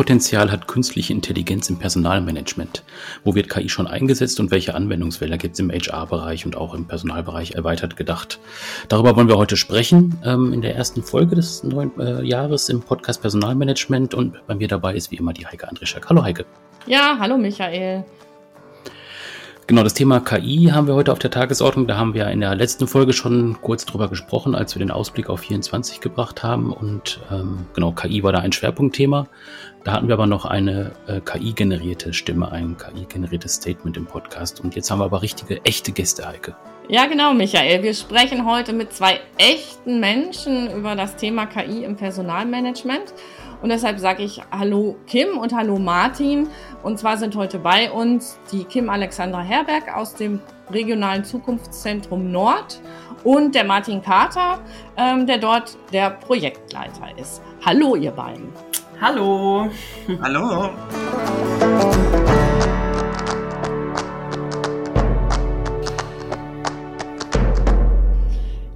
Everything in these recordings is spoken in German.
Potenzial hat künstliche Intelligenz im Personalmanagement? Wo wird KI schon eingesetzt und welche Anwendungsfelder gibt es im HR-Bereich und auch im Personalbereich erweitert gedacht? Darüber wollen wir heute sprechen ähm, in der ersten Folge des neuen äh, Jahres im Podcast Personalmanagement und bei mir dabei ist wie immer die Heike Andrischak. Hallo Heike. Ja, hallo Michael. Genau, das Thema KI haben wir heute auf der Tagesordnung. Da haben wir in der letzten Folge schon kurz drüber gesprochen, als wir den Ausblick auf 24 gebracht haben. Und ähm, genau, KI war da ein Schwerpunktthema. Da hatten wir aber noch eine äh, KI-generierte Stimme, ein KI-generiertes Statement im Podcast. Und jetzt haben wir aber richtige, echte Gäste, Heike. Ja, genau, Michael. Wir sprechen heute mit zwei echten Menschen über das Thema KI im Personalmanagement. Und deshalb sage ich Hallo Kim und Hallo Martin. Und zwar sind heute bei uns die Kim Alexandra Herberg aus dem Regionalen Zukunftszentrum Nord und der Martin Carter, ähm, der dort der Projektleiter ist. Hallo, ihr beiden. Hallo. Hallo.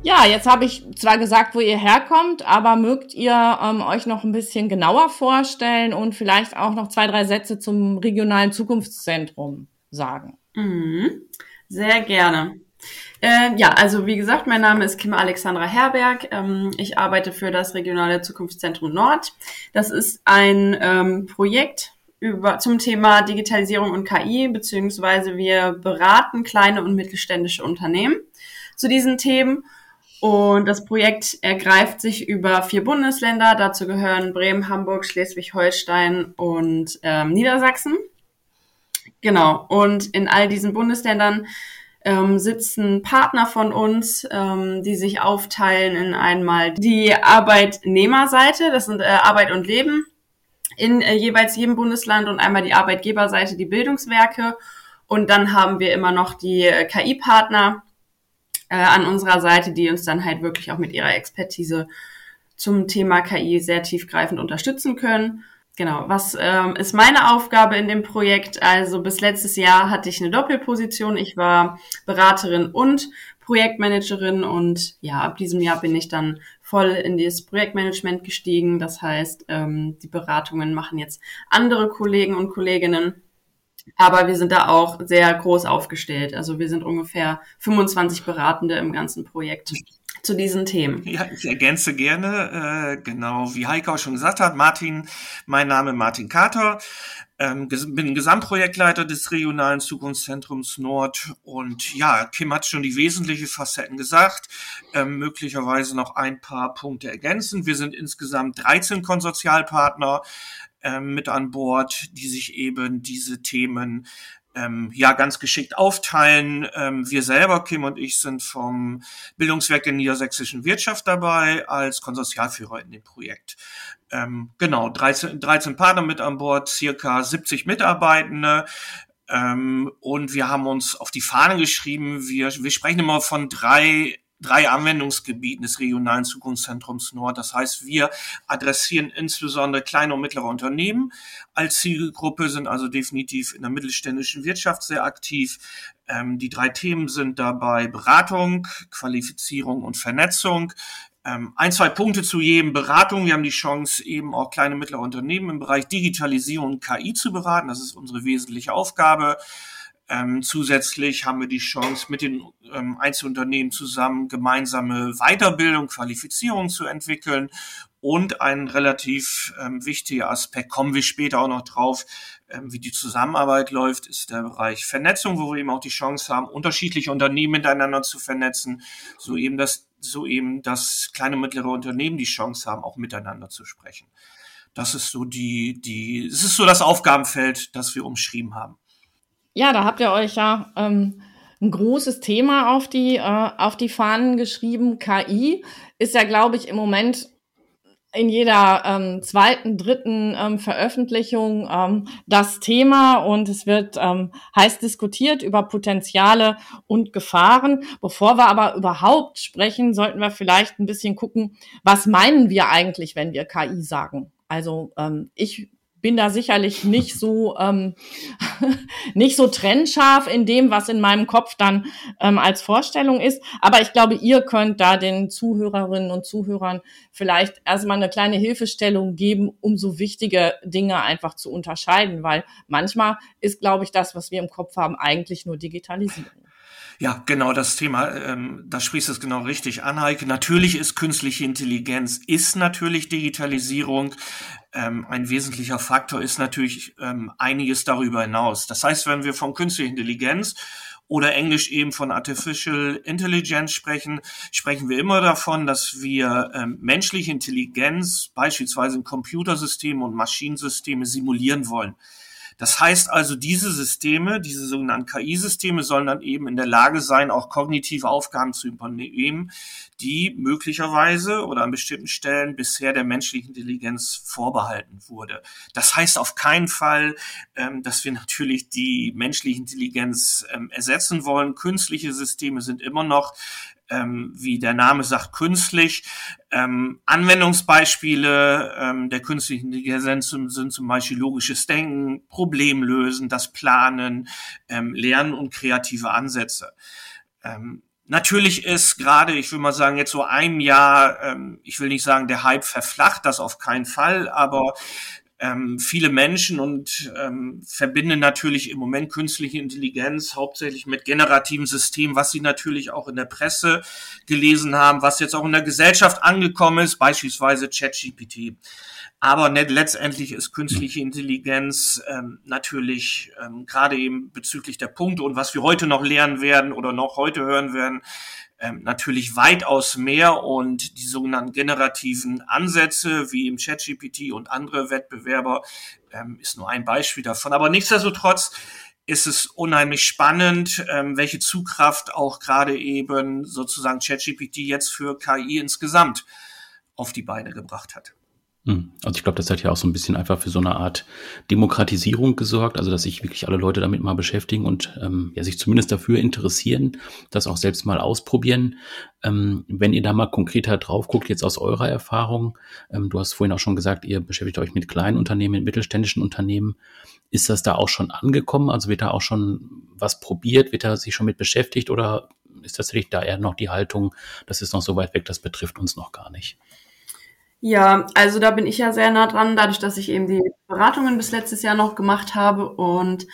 Ja, jetzt habe ich zwar gesagt, wo ihr herkommt, aber mögt ihr ähm, euch noch ein bisschen genauer vorstellen und vielleicht auch noch zwei, drei Sätze zum regionalen Zukunftszentrum sagen? Mhm. Sehr gerne. Äh, ja, also wie gesagt, mein Name ist Kim Alexandra Herberg. Ähm, ich arbeite für das regionale Zukunftszentrum Nord. Das ist ein ähm, Projekt über, zum Thema Digitalisierung und KI, beziehungsweise wir beraten kleine und mittelständische Unternehmen zu diesen Themen und das Projekt ergreift sich über vier Bundesländer. Dazu gehören Bremen, Hamburg, Schleswig-Holstein und ähm, Niedersachsen. Genau. Und in all diesen Bundesländern ähm, sitzen Partner von uns, ähm, die sich aufteilen in einmal die Arbeitnehmerseite, das sind äh, Arbeit und Leben in äh, jeweils jedem Bundesland und einmal die Arbeitgeberseite, die Bildungswerke. Und dann haben wir immer noch die äh, KI-Partner, äh, an unserer Seite, die uns dann halt wirklich auch mit ihrer Expertise zum Thema KI sehr tiefgreifend unterstützen können. Genau, was ähm, ist meine Aufgabe in dem Projekt? Also bis letztes Jahr hatte ich eine Doppelposition. Ich war Beraterin und Projektmanagerin und ja, ab diesem Jahr bin ich dann voll in das Projektmanagement gestiegen. Das heißt, ähm, die Beratungen machen jetzt andere Kollegen und Kolleginnen. Aber wir sind da auch sehr groß aufgestellt. Also wir sind ungefähr 25 Beratende im ganzen Projekt zu diesen Themen. Ja, ich ergänze gerne, äh, genau wie auch schon gesagt hat, Martin, mein Name Martin Kater, ähm, bin Gesamtprojektleiter des Regionalen Zukunftszentrums Nord und ja, Kim hat schon die wesentlichen Facetten gesagt, ähm, möglicherweise noch ein paar Punkte ergänzen. Wir sind insgesamt 13 Konsortialpartner, ähm, mit an Bord, die sich eben diese Themen ähm, ja ganz geschickt aufteilen. Ähm, wir selber, Kim und ich, sind vom Bildungswerk der niedersächsischen Wirtschaft dabei als Konsortialführer in dem Projekt. Ähm, genau, 13, 13 Partner mit an Bord, circa 70 Mitarbeitende. Ähm, und wir haben uns auf die Fahne geschrieben, wir, wir sprechen immer von drei drei Anwendungsgebieten des regionalen Zukunftszentrums Nord. Das heißt, wir adressieren insbesondere kleine und mittlere Unternehmen als Zielgruppe, sind also definitiv in der mittelständischen Wirtschaft sehr aktiv. Ähm, die drei Themen sind dabei Beratung, Qualifizierung und Vernetzung. Ähm, ein, zwei Punkte zu jedem Beratung. Wir haben die Chance, eben auch kleine mittlere Unternehmen im Bereich Digitalisierung und KI zu beraten. Das ist unsere wesentliche Aufgabe. Ähm, zusätzlich haben wir die Chance, mit den ähm, Einzelunternehmen zusammen gemeinsame Weiterbildung, Qualifizierung zu entwickeln. Und ein relativ ähm, wichtiger Aspekt, kommen wir später auch noch drauf, ähm, wie die Zusammenarbeit läuft, ist der Bereich Vernetzung, wo wir eben auch die Chance haben, unterschiedliche Unternehmen miteinander zu vernetzen, so eben das, so eben das kleine und mittlere Unternehmen die Chance haben, auch miteinander zu sprechen. Das ist so die, die, es ist so das Aufgabenfeld, das wir umschrieben haben. Ja, da habt ihr euch ja ähm, ein großes Thema auf die, äh, auf die Fahnen geschrieben. KI ist ja, glaube ich, im Moment in jeder ähm, zweiten, dritten ähm, Veröffentlichung ähm, das Thema und es wird ähm, heiß diskutiert über Potenziale und Gefahren. Bevor wir aber überhaupt sprechen, sollten wir vielleicht ein bisschen gucken, was meinen wir eigentlich, wenn wir KI sagen. Also ähm, ich bin da sicherlich nicht so ähm, nicht so trennscharf in dem, was in meinem Kopf dann ähm, als Vorstellung ist. Aber ich glaube, ihr könnt da den Zuhörerinnen und Zuhörern vielleicht erstmal eine kleine Hilfestellung geben, um so wichtige Dinge einfach zu unterscheiden, weil manchmal ist, glaube ich, das, was wir im Kopf haben, eigentlich nur Digitalisierung. Ja, genau das Thema, ähm, da sprichst du es genau richtig an, Heike. Natürlich ist künstliche Intelligenz, ist natürlich Digitalisierung. Ähm, ein wesentlicher Faktor ist natürlich ähm, einiges darüber hinaus. Das heißt, wenn wir von künstlicher Intelligenz oder englisch eben von Artificial Intelligence sprechen, sprechen wir immer davon, dass wir ähm, menschliche Intelligenz beispielsweise in Computersystemen und Maschinensysteme simulieren wollen. Das heißt also, diese Systeme, diese sogenannten KI-Systeme sollen dann eben in der Lage sein, auch kognitive Aufgaben zu übernehmen, die möglicherweise oder an bestimmten Stellen bisher der menschlichen Intelligenz vorbehalten wurde. Das heißt auf keinen Fall, ähm, dass wir natürlich die menschliche Intelligenz ähm, ersetzen wollen. Künstliche Systeme sind immer noch ähm, wie der Name sagt, künstlich. Ähm, Anwendungsbeispiele ähm, der künstlichen Intelligenz sind zum Beispiel logisches Denken, Problemlösen, das Planen, ähm, Lernen und kreative Ansätze. Ähm, Natürlich ist gerade, ich will mal sagen, jetzt so ein Jahr, ähm, ich will nicht sagen, der Hype verflacht, das auf keinen Fall, aber ähm, viele Menschen und ähm, verbinden natürlich im Moment künstliche Intelligenz hauptsächlich mit generativen Systemen, was sie natürlich auch in der Presse gelesen haben, was jetzt auch in der Gesellschaft angekommen ist, beispielsweise ChatGPT. Aber nicht, letztendlich ist künstliche Intelligenz ähm, natürlich ähm, gerade eben bezüglich der Punkte und was wir heute noch lernen werden oder noch heute hören werden, ähm, natürlich weitaus mehr und die sogenannten generativen Ansätze wie im ChatGPT und andere Wettbewerber ähm, ist nur ein Beispiel davon. Aber nichtsdestotrotz ist es unheimlich spannend, ähm, welche Zugkraft auch gerade eben sozusagen ChatGPT jetzt für KI insgesamt auf die Beine gebracht hat. Hm. Also ich glaube, das hat ja auch so ein bisschen einfach für so eine Art Demokratisierung gesorgt, also dass sich wirklich alle Leute damit mal beschäftigen und ähm, ja, sich zumindest dafür interessieren, das auch selbst mal ausprobieren. Ähm, wenn ihr da mal konkreter drauf guckt, jetzt aus eurer Erfahrung, ähm, du hast vorhin auch schon gesagt, ihr beschäftigt euch mit kleinen Unternehmen, mit mittelständischen Unternehmen. Ist das da auch schon angekommen? Also wird da auch schon was probiert? Wird da sich schon mit beschäftigt oder ist tatsächlich da eher noch die Haltung, das ist noch so weit weg, das betrifft uns noch gar nicht? Ja, also da bin ich ja sehr nah dran, dadurch, dass ich eben die Beratungen bis letztes Jahr noch gemacht habe. Und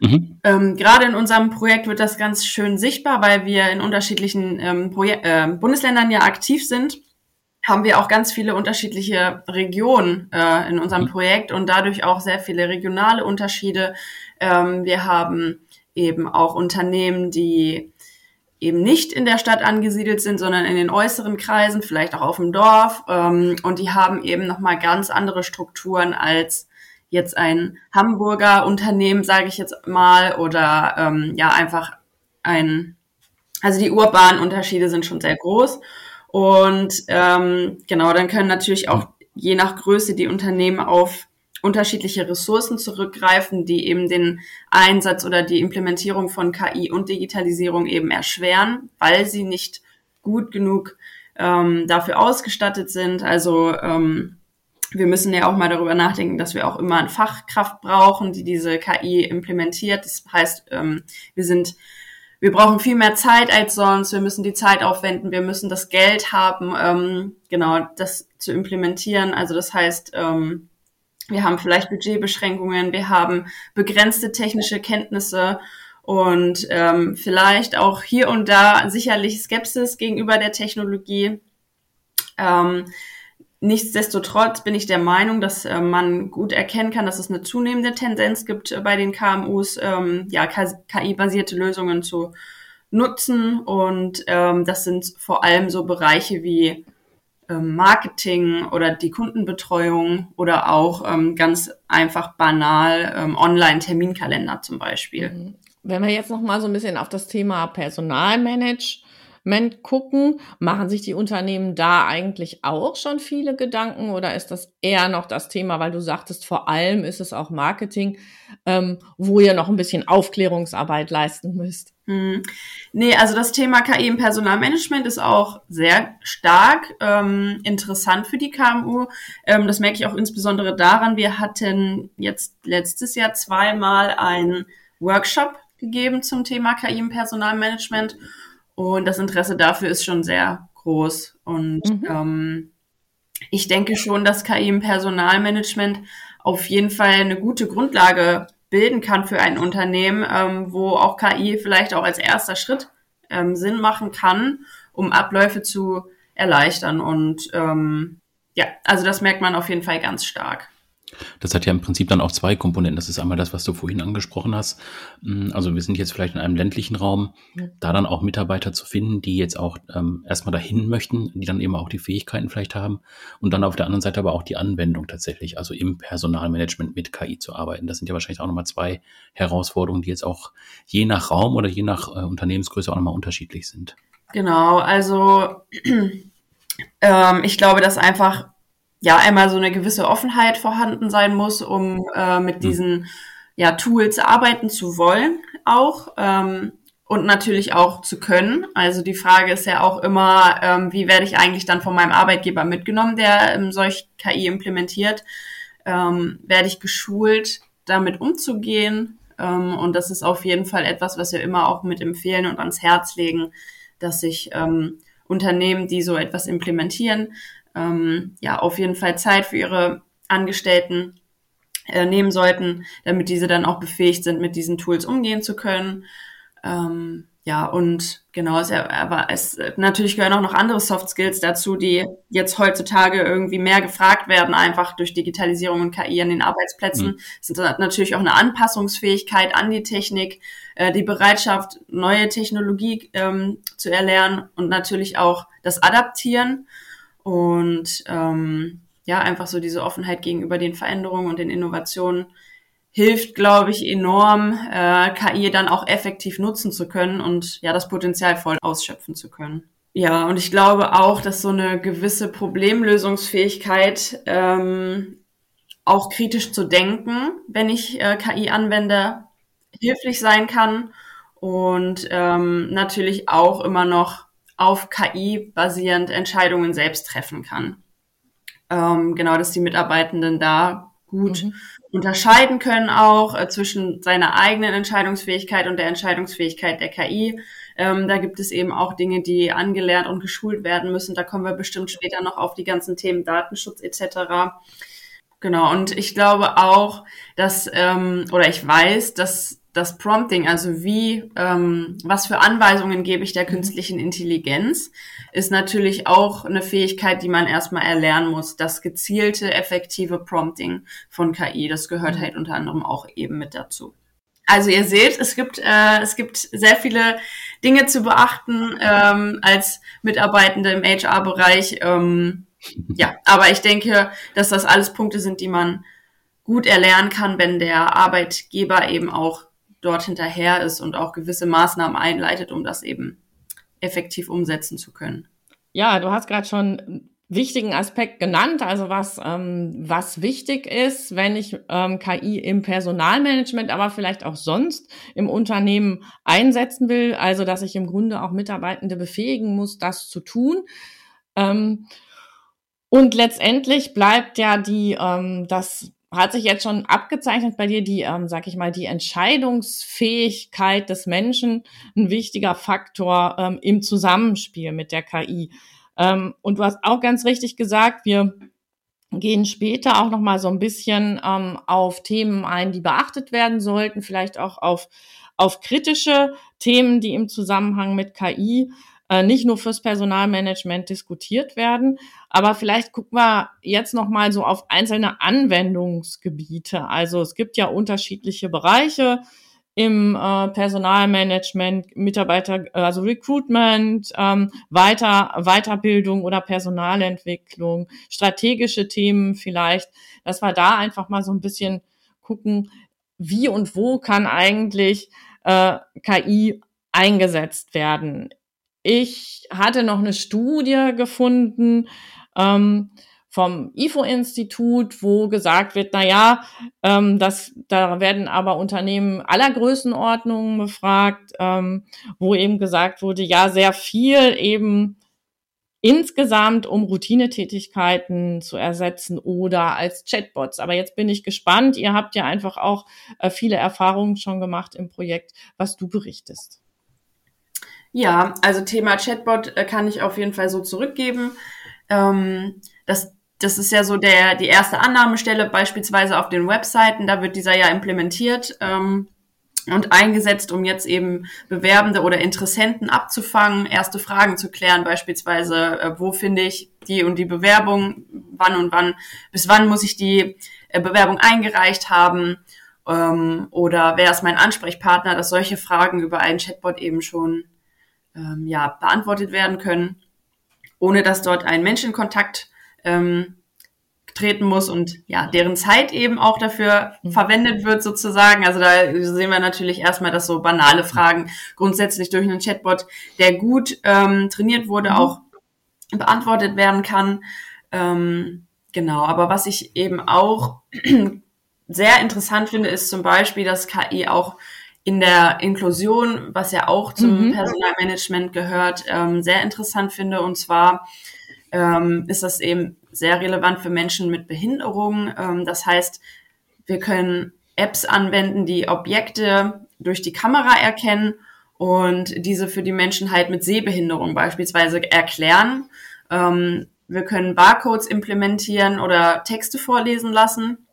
mhm. ähm, gerade in unserem Projekt wird das ganz schön sichtbar, weil wir in unterschiedlichen ähm, äh, Bundesländern ja aktiv sind haben wir auch ganz viele unterschiedliche Regionen äh, in unserem mhm. Projekt und dadurch auch sehr viele regionale Unterschiede. Ähm, wir haben eben auch Unternehmen, die eben nicht in der Stadt angesiedelt sind, sondern in den äußeren Kreisen, vielleicht auch auf dem Dorf. Ähm, und die haben eben nochmal ganz andere Strukturen als jetzt ein Hamburger Unternehmen, sage ich jetzt mal, oder ähm, ja einfach ein, also die urbanen Unterschiede sind schon sehr groß. Und ähm, genau, dann können natürlich auch je nach Größe die Unternehmen auf unterschiedliche Ressourcen zurückgreifen, die eben den Einsatz oder die Implementierung von KI und Digitalisierung eben erschweren, weil sie nicht gut genug ähm, dafür ausgestattet sind. Also ähm, wir müssen ja auch mal darüber nachdenken, dass wir auch immer eine Fachkraft brauchen, die diese KI implementiert. Das heißt, ähm, wir sind wir brauchen viel mehr Zeit als sonst, wir müssen die Zeit aufwenden, wir müssen das Geld haben, ähm, genau, das zu implementieren. Also das heißt, ähm, wir haben vielleicht Budgetbeschränkungen, wir haben begrenzte technische Kenntnisse und ähm, vielleicht auch hier und da sicherlich Skepsis gegenüber der Technologie. Ähm, nichtsdestotrotz bin ich der Meinung, dass äh, man gut erkennen kann, dass es eine zunehmende Tendenz gibt äh, bei den KMUs, ähm, ja, KI-basierte Lösungen zu nutzen. Und ähm, das sind vor allem so Bereiche wie Marketing oder die Kundenbetreuung oder auch ähm, ganz einfach banal ähm, Online-Terminkalender zum Beispiel. Mhm. Wenn wir jetzt noch mal so ein bisschen auf das Thema Personalmanagement Management gucken, machen sich die Unternehmen da eigentlich auch schon viele Gedanken oder ist das eher noch das Thema, weil du sagtest, vor allem ist es auch Marketing, ähm, wo ihr noch ein bisschen Aufklärungsarbeit leisten müsst? Hm. Nee, also das Thema KI im Personalmanagement ist auch sehr stark ähm, interessant für die KMU. Ähm, das merke ich auch insbesondere daran, wir hatten jetzt letztes Jahr zweimal einen Workshop gegeben zum Thema KI im Personalmanagement und das Interesse dafür ist schon sehr groß. Und mhm. ähm, ich denke schon, dass KI im Personalmanagement auf jeden Fall eine gute Grundlage bilden kann für ein Unternehmen, ähm, wo auch KI vielleicht auch als erster Schritt ähm, Sinn machen kann, um Abläufe zu erleichtern. Und ähm, ja, also das merkt man auf jeden Fall ganz stark. Das hat ja im Prinzip dann auch zwei Komponenten. Das ist einmal das, was du vorhin angesprochen hast. Mm, also wir sind jetzt vielleicht in einem ländlichen Raum, da dann auch Mitarbeiter zu finden, die jetzt auch ähm, erstmal dahin möchten, die dann eben auch die Fähigkeiten vielleicht haben und dann auf der anderen Seite aber auch die Anwendung tatsächlich, also im Personalmanagement mit KI zu arbeiten. Das sind ja wahrscheinlich auch nochmal zwei Herausforderungen, die jetzt auch je nach Raum oder je nach äh, Unternehmensgröße auch nochmal unterschiedlich sind. Genau, also ähm, ich glaube, dass einfach ja einmal so eine gewisse Offenheit vorhanden sein muss, um äh, mit hm. diesen ja, Tools arbeiten zu wollen auch ähm, und natürlich auch zu können. Also die Frage ist ja auch immer, ähm, wie werde ich eigentlich dann von meinem Arbeitgeber mitgenommen, der ähm, solch KI implementiert? Ähm, werde ich geschult, damit umzugehen? Ähm, und das ist auf jeden Fall etwas, was wir immer auch mit empfehlen und ans Herz legen, dass sich ähm, Unternehmen, die so etwas implementieren, ähm, ja auf jeden Fall Zeit für ihre Angestellten äh, nehmen sollten, damit diese dann auch befähigt sind, mit diesen Tools umgehen zu können. Ähm, ja, und genau, es, aber es natürlich gehören auch noch andere Soft Skills dazu, die jetzt heutzutage irgendwie mehr gefragt werden, einfach durch Digitalisierung und KI an den Arbeitsplätzen. Mhm. Es sind natürlich auch eine Anpassungsfähigkeit an die Technik, äh, die Bereitschaft, neue Technologie ähm, zu erlernen und natürlich auch das Adaptieren. Und ähm, ja, einfach so diese Offenheit gegenüber den Veränderungen und den Innovationen hilft, glaube ich, enorm, äh, KI dann auch effektiv nutzen zu können und ja, das Potenzial voll ausschöpfen zu können. Ja, und ich glaube auch, dass so eine gewisse Problemlösungsfähigkeit ähm, auch kritisch zu denken, wenn ich äh, KI anwende, hilflich sein kann und ähm, natürlich auch immer noch auf KI basierend Entscheidungen selbst treffen kann. Ähm, genau, dass die Mitarbeitenden da gut mhm. unterscheiden können auch äh, zwischen seiner eigenen Entscheidungsfähigkeit und der Entscheidungsfähigkeit der KI. Ähm, da gibt es eben auch Dinge, die angelernt und geschult werden müssen. Da kommen wir bestimmt später noch auf die ganzen Themen Datenschutz etc. Genau, und ich glaube auch, dass, ähm, oder ich weiß, dass das Prompting, also wie, ähm, was für Anweisungen gebe ich der mhm. künstlichen Intelligenz, ist natürlich auch eine Fähigkeit, die man erstmal erlernen muss. Das gezielte, effektive Prompting von KI, das gehört mhm. halt unter anderem auch eben mit dazu. Also ihr seht, es gibt, äh, es gibt sehr viele Dinge zu beachten ähm, als Mitarbeitende im HR-Bereich. Ähm, ja, aber ich denke, dass das alles Punkte sind, die man gut erlernen kann, wenn der Arbeitgeber eben auch dort hinterher ist und auch gewisse Maßnahmen einleitet, um das eben effektiv umsetzen zu können. Ja, du hast gerade schon einen wichtigen Aspekt genannt, also was, ähm, was wichtig ist, wenn ich ähm, KI im Personalmanagement, aber vielleicht auch sonst im Unternehmen einsetzen will, also dass ich im Grunde auch Mitarbeitende befähigen muss, das zu tun. Ähm, und letztendlich bleibt ja die, ähm, das hat sich jetzt schon abgezeichnet bei dir die, ähm, sag ich mal, die Entscheidungsfähigkeit des Menschen ein wichtiger Faktor ähm, im Zusammenspiel mit der KI. Ähm, und du hast auch ganz richtig gesagt, wir gehen später auch noch mal so ein bisschen ähm, auf Themen ein, die beachtet werden sollten, vielleicht auch auf auf kritische Themen, die im Zusammenhang mit KI äh, nicht nur fürs Personalmanagement diskutiert werden. Aber vielleicht gucken wir jetzt noch mal so auf einzelne Anwendungsgebiete. Also es gibt ja unterschiedliche Bereiche im äh, Personalmanagement, Mitarbeiter, also Recruitment, ähm, Weiter, Weiterbildung oder Personalentwicklung, strategische Themen vielleicht, dass wir da einfach mal so ein bisschen gucken, wie und wo kann eigentlich äh, KI eingesetzt werden ich hatte noch eine Studie gefunden ähm, vom IFO-Institut, wo gesagt wird, na ja, ähm, das, da werden aber Unternehmen aller Größenordnungen befragt, ähm, wo eben gesagt wurde, ja, sehr viel eben insgesamt, um Routinetätigkeiten zu ersetzen oder als Chatbots. Aber jetzt bin ich gespannt. Ihr habt ja einfach auch äh, viele Erfahrungen schon gemacht im Projekt, was du berichtest. Ja, also Thema Chatbot äh, kann ich auf jeden Fall so zurückgeben. Ähm, das, das ist ja so der, die erste Annahmestelle beispielsweise auf den Webseiten. Da wird dieser ja implementiert. Ähm, und eingesetzt, um jetzt eben Bewerbende oder Interessenten abzufangen, erste Fragen zu klären, beispielsweise, äh, wo finde ich die und die Bewerbung, wann und wann, bis wann muss ich die äh, Bewerbung eingereicht haben ähm, oder wer ist mein Ansprechpartner, dass solche Fragen über einen Chatbot eben schon ähm, ja, beantwortet werden können, ohne dass dort ein Menschenkontakt ähm, treten muss und ja, deren Zeit eben auch dafür mhm. verwendet wird sozusagen. Also da sehen wir natürlich erstmal, dass so banale Fragen grundsätzlich durch einen Chatbot, der gut ähm, trainiert wurde, mhm. auch beantwortet werden kann. Ähm, genau, aber was ich eben auch sehr interessant finde, ist zum Beispiel, dass KI auch in der Inklusion, was ja auch zum mhm. Personalmanagement gehört, ähm, sehr interessant finde. Und zwar ähm, ist das eben sehr relevant für Menschen mit Behinderung. Ähm, das heißt, wir können Apps anwenden, die Objekte durch die Kamera erkennen und diese für die Menschen halt mit Sehbehinderung beispielsweise erklären. Ähm, wir können Barcodes implementieren oder Texte vorlesen lassen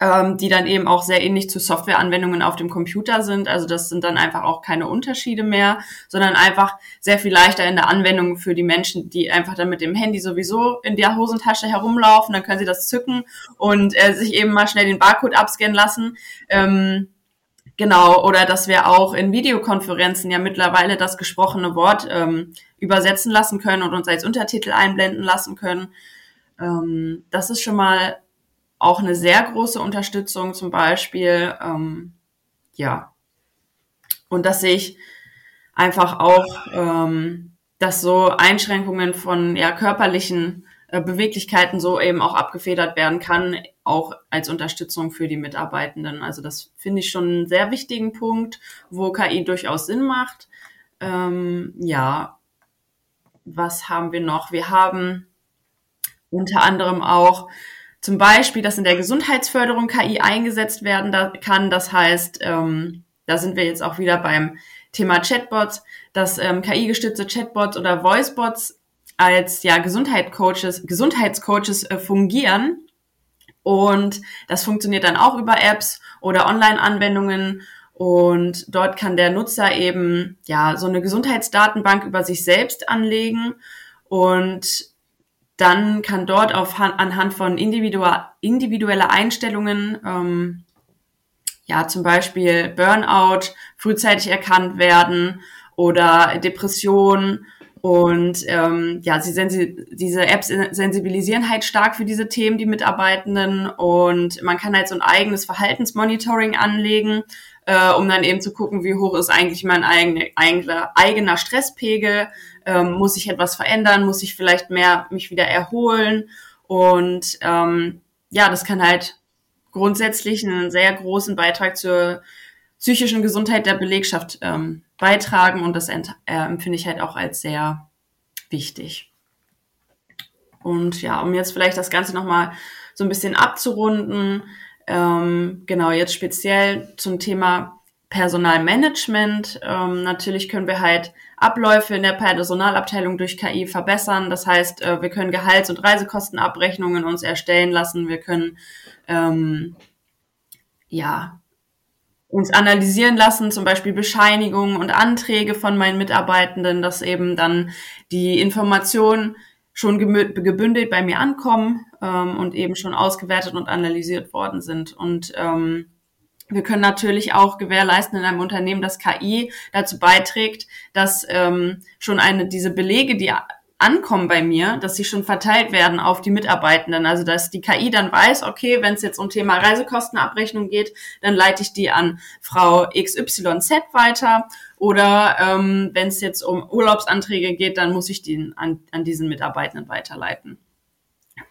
ähm, die dann eben auch sehr ähnlich zu Softwareanwendungen auf dem Computer sind. Also das sind dann einfach auch keine Unterschiede mehr, sondern einfach sehr viel leichter in der Anwendung für die Menschen, die einfach dann mit dem Handy sowieso in der Hosentasche herumlaufen. Dann können sie das zücken und äh, sich eben mal schnell den Barcode abscannen lassen. Ähm, Genau, oder dass wir auch in Videokonferenzen ja mittlerweile das gesprochene Wort ähm, übersetzen lassen können und uns als Untertitel einblenden lassen können. Ähm, das ist schon mal auch eine sehr große Unterstützung zum Beispiel. Ähm, ja. Und dass ich einfach auch, ähm, dass so Einschränkungen von ja, körperlichen äh, Beweglichkeiten so eben auch abgefedert werden kann, auch als Unterstützung für die Mitarbeitenden. Also das finde ich schon einen sehr wichtigen Punkt, wo KI durchaus Sinn macht. Ähm, ja, was haben wir noch? Wir haben unter anderem auch zum Beispiel, dass in der Gesundheitsförderung KI eingesetzt werden kann. Das heißt, ähm, da sind wir jetzt auch wieder beim Thema Chatbots, dass ähm, KI-gestützte Chatbots oder Voicebots als ja Gesundheitscoaches, Gesundheitscoaches äh, fungieren. Und das funktioniert dann auch über Apps oder Online-Anwendungen. Und dort kann der Nutzer eben ja so eine Gesundheitsdatenbank über sich selbst anlegen und dann kann dort auf, anhand von individueller Einstellungen, ähm, ja, zum Beispiel Burnout frühzeitig erkannt werden oder Depression. Und ähm, ja, sie sensi diese Apps sensibilisieren halt stark für diese Themen, die Mitarbeitenden. Und man kann halt so ein eigenes Verhaltensmonitoring anlegen, äh, um dann eben zu gucken, wie hoch ist eigentlich mein eigene, eigener, eigener Stresspegel ähm, muss ich etwas verändern, muss ich vielleicht mehr mich wieder erholen und ähm, ja, das kann halt grundsätzlich einen sehr großen Beitrag zur psychischen Gesundheit der Belegschaft ähm, beitragen und das äh, empfinde ich halt auch als sehr wichtig. Und ja, um jetzt vielleicht das Ganze nochmal so ein bisschen abzurunden, ähm, genau, jetzt speziell zum Thema Personalmanagement. Ähm, natürlich können wir halt Abläufe in der Personalabteilung durch KI verbessern. Das heißt, äh, wir können Gehalts- und Reisekostenabrechnungen uns erstellen lassen. Wir können ähm, ja uns analysieren lassen, zum Beispiel Bescheinigungen und Anträge von meinen Mitarbeitenden, dass eben dann die Informationen schon gebündelt bei mir ankommen ähm, und eben schon ausgewertet und analysiert worden sind. Und ähm, wir können natürlich auch gewährleisten in einem Unternehmen, dass KI dazu beiträgt, dass ähm, schon eine diese Belege, die ankommen bei mir, dass sie schon verteilt werden auf die Mitarbeitenden. Also dass die KI dann weiß, okay, wenn es jetzt um Thema Reisekostenabrechnung geht, dann leite ich die an Frau XYZ weiter. Oder ähm, wenn es jetzt um Urlaubsanträge geht, dann muss ich die an, an diesen Mitarbeitenden weiterleiten.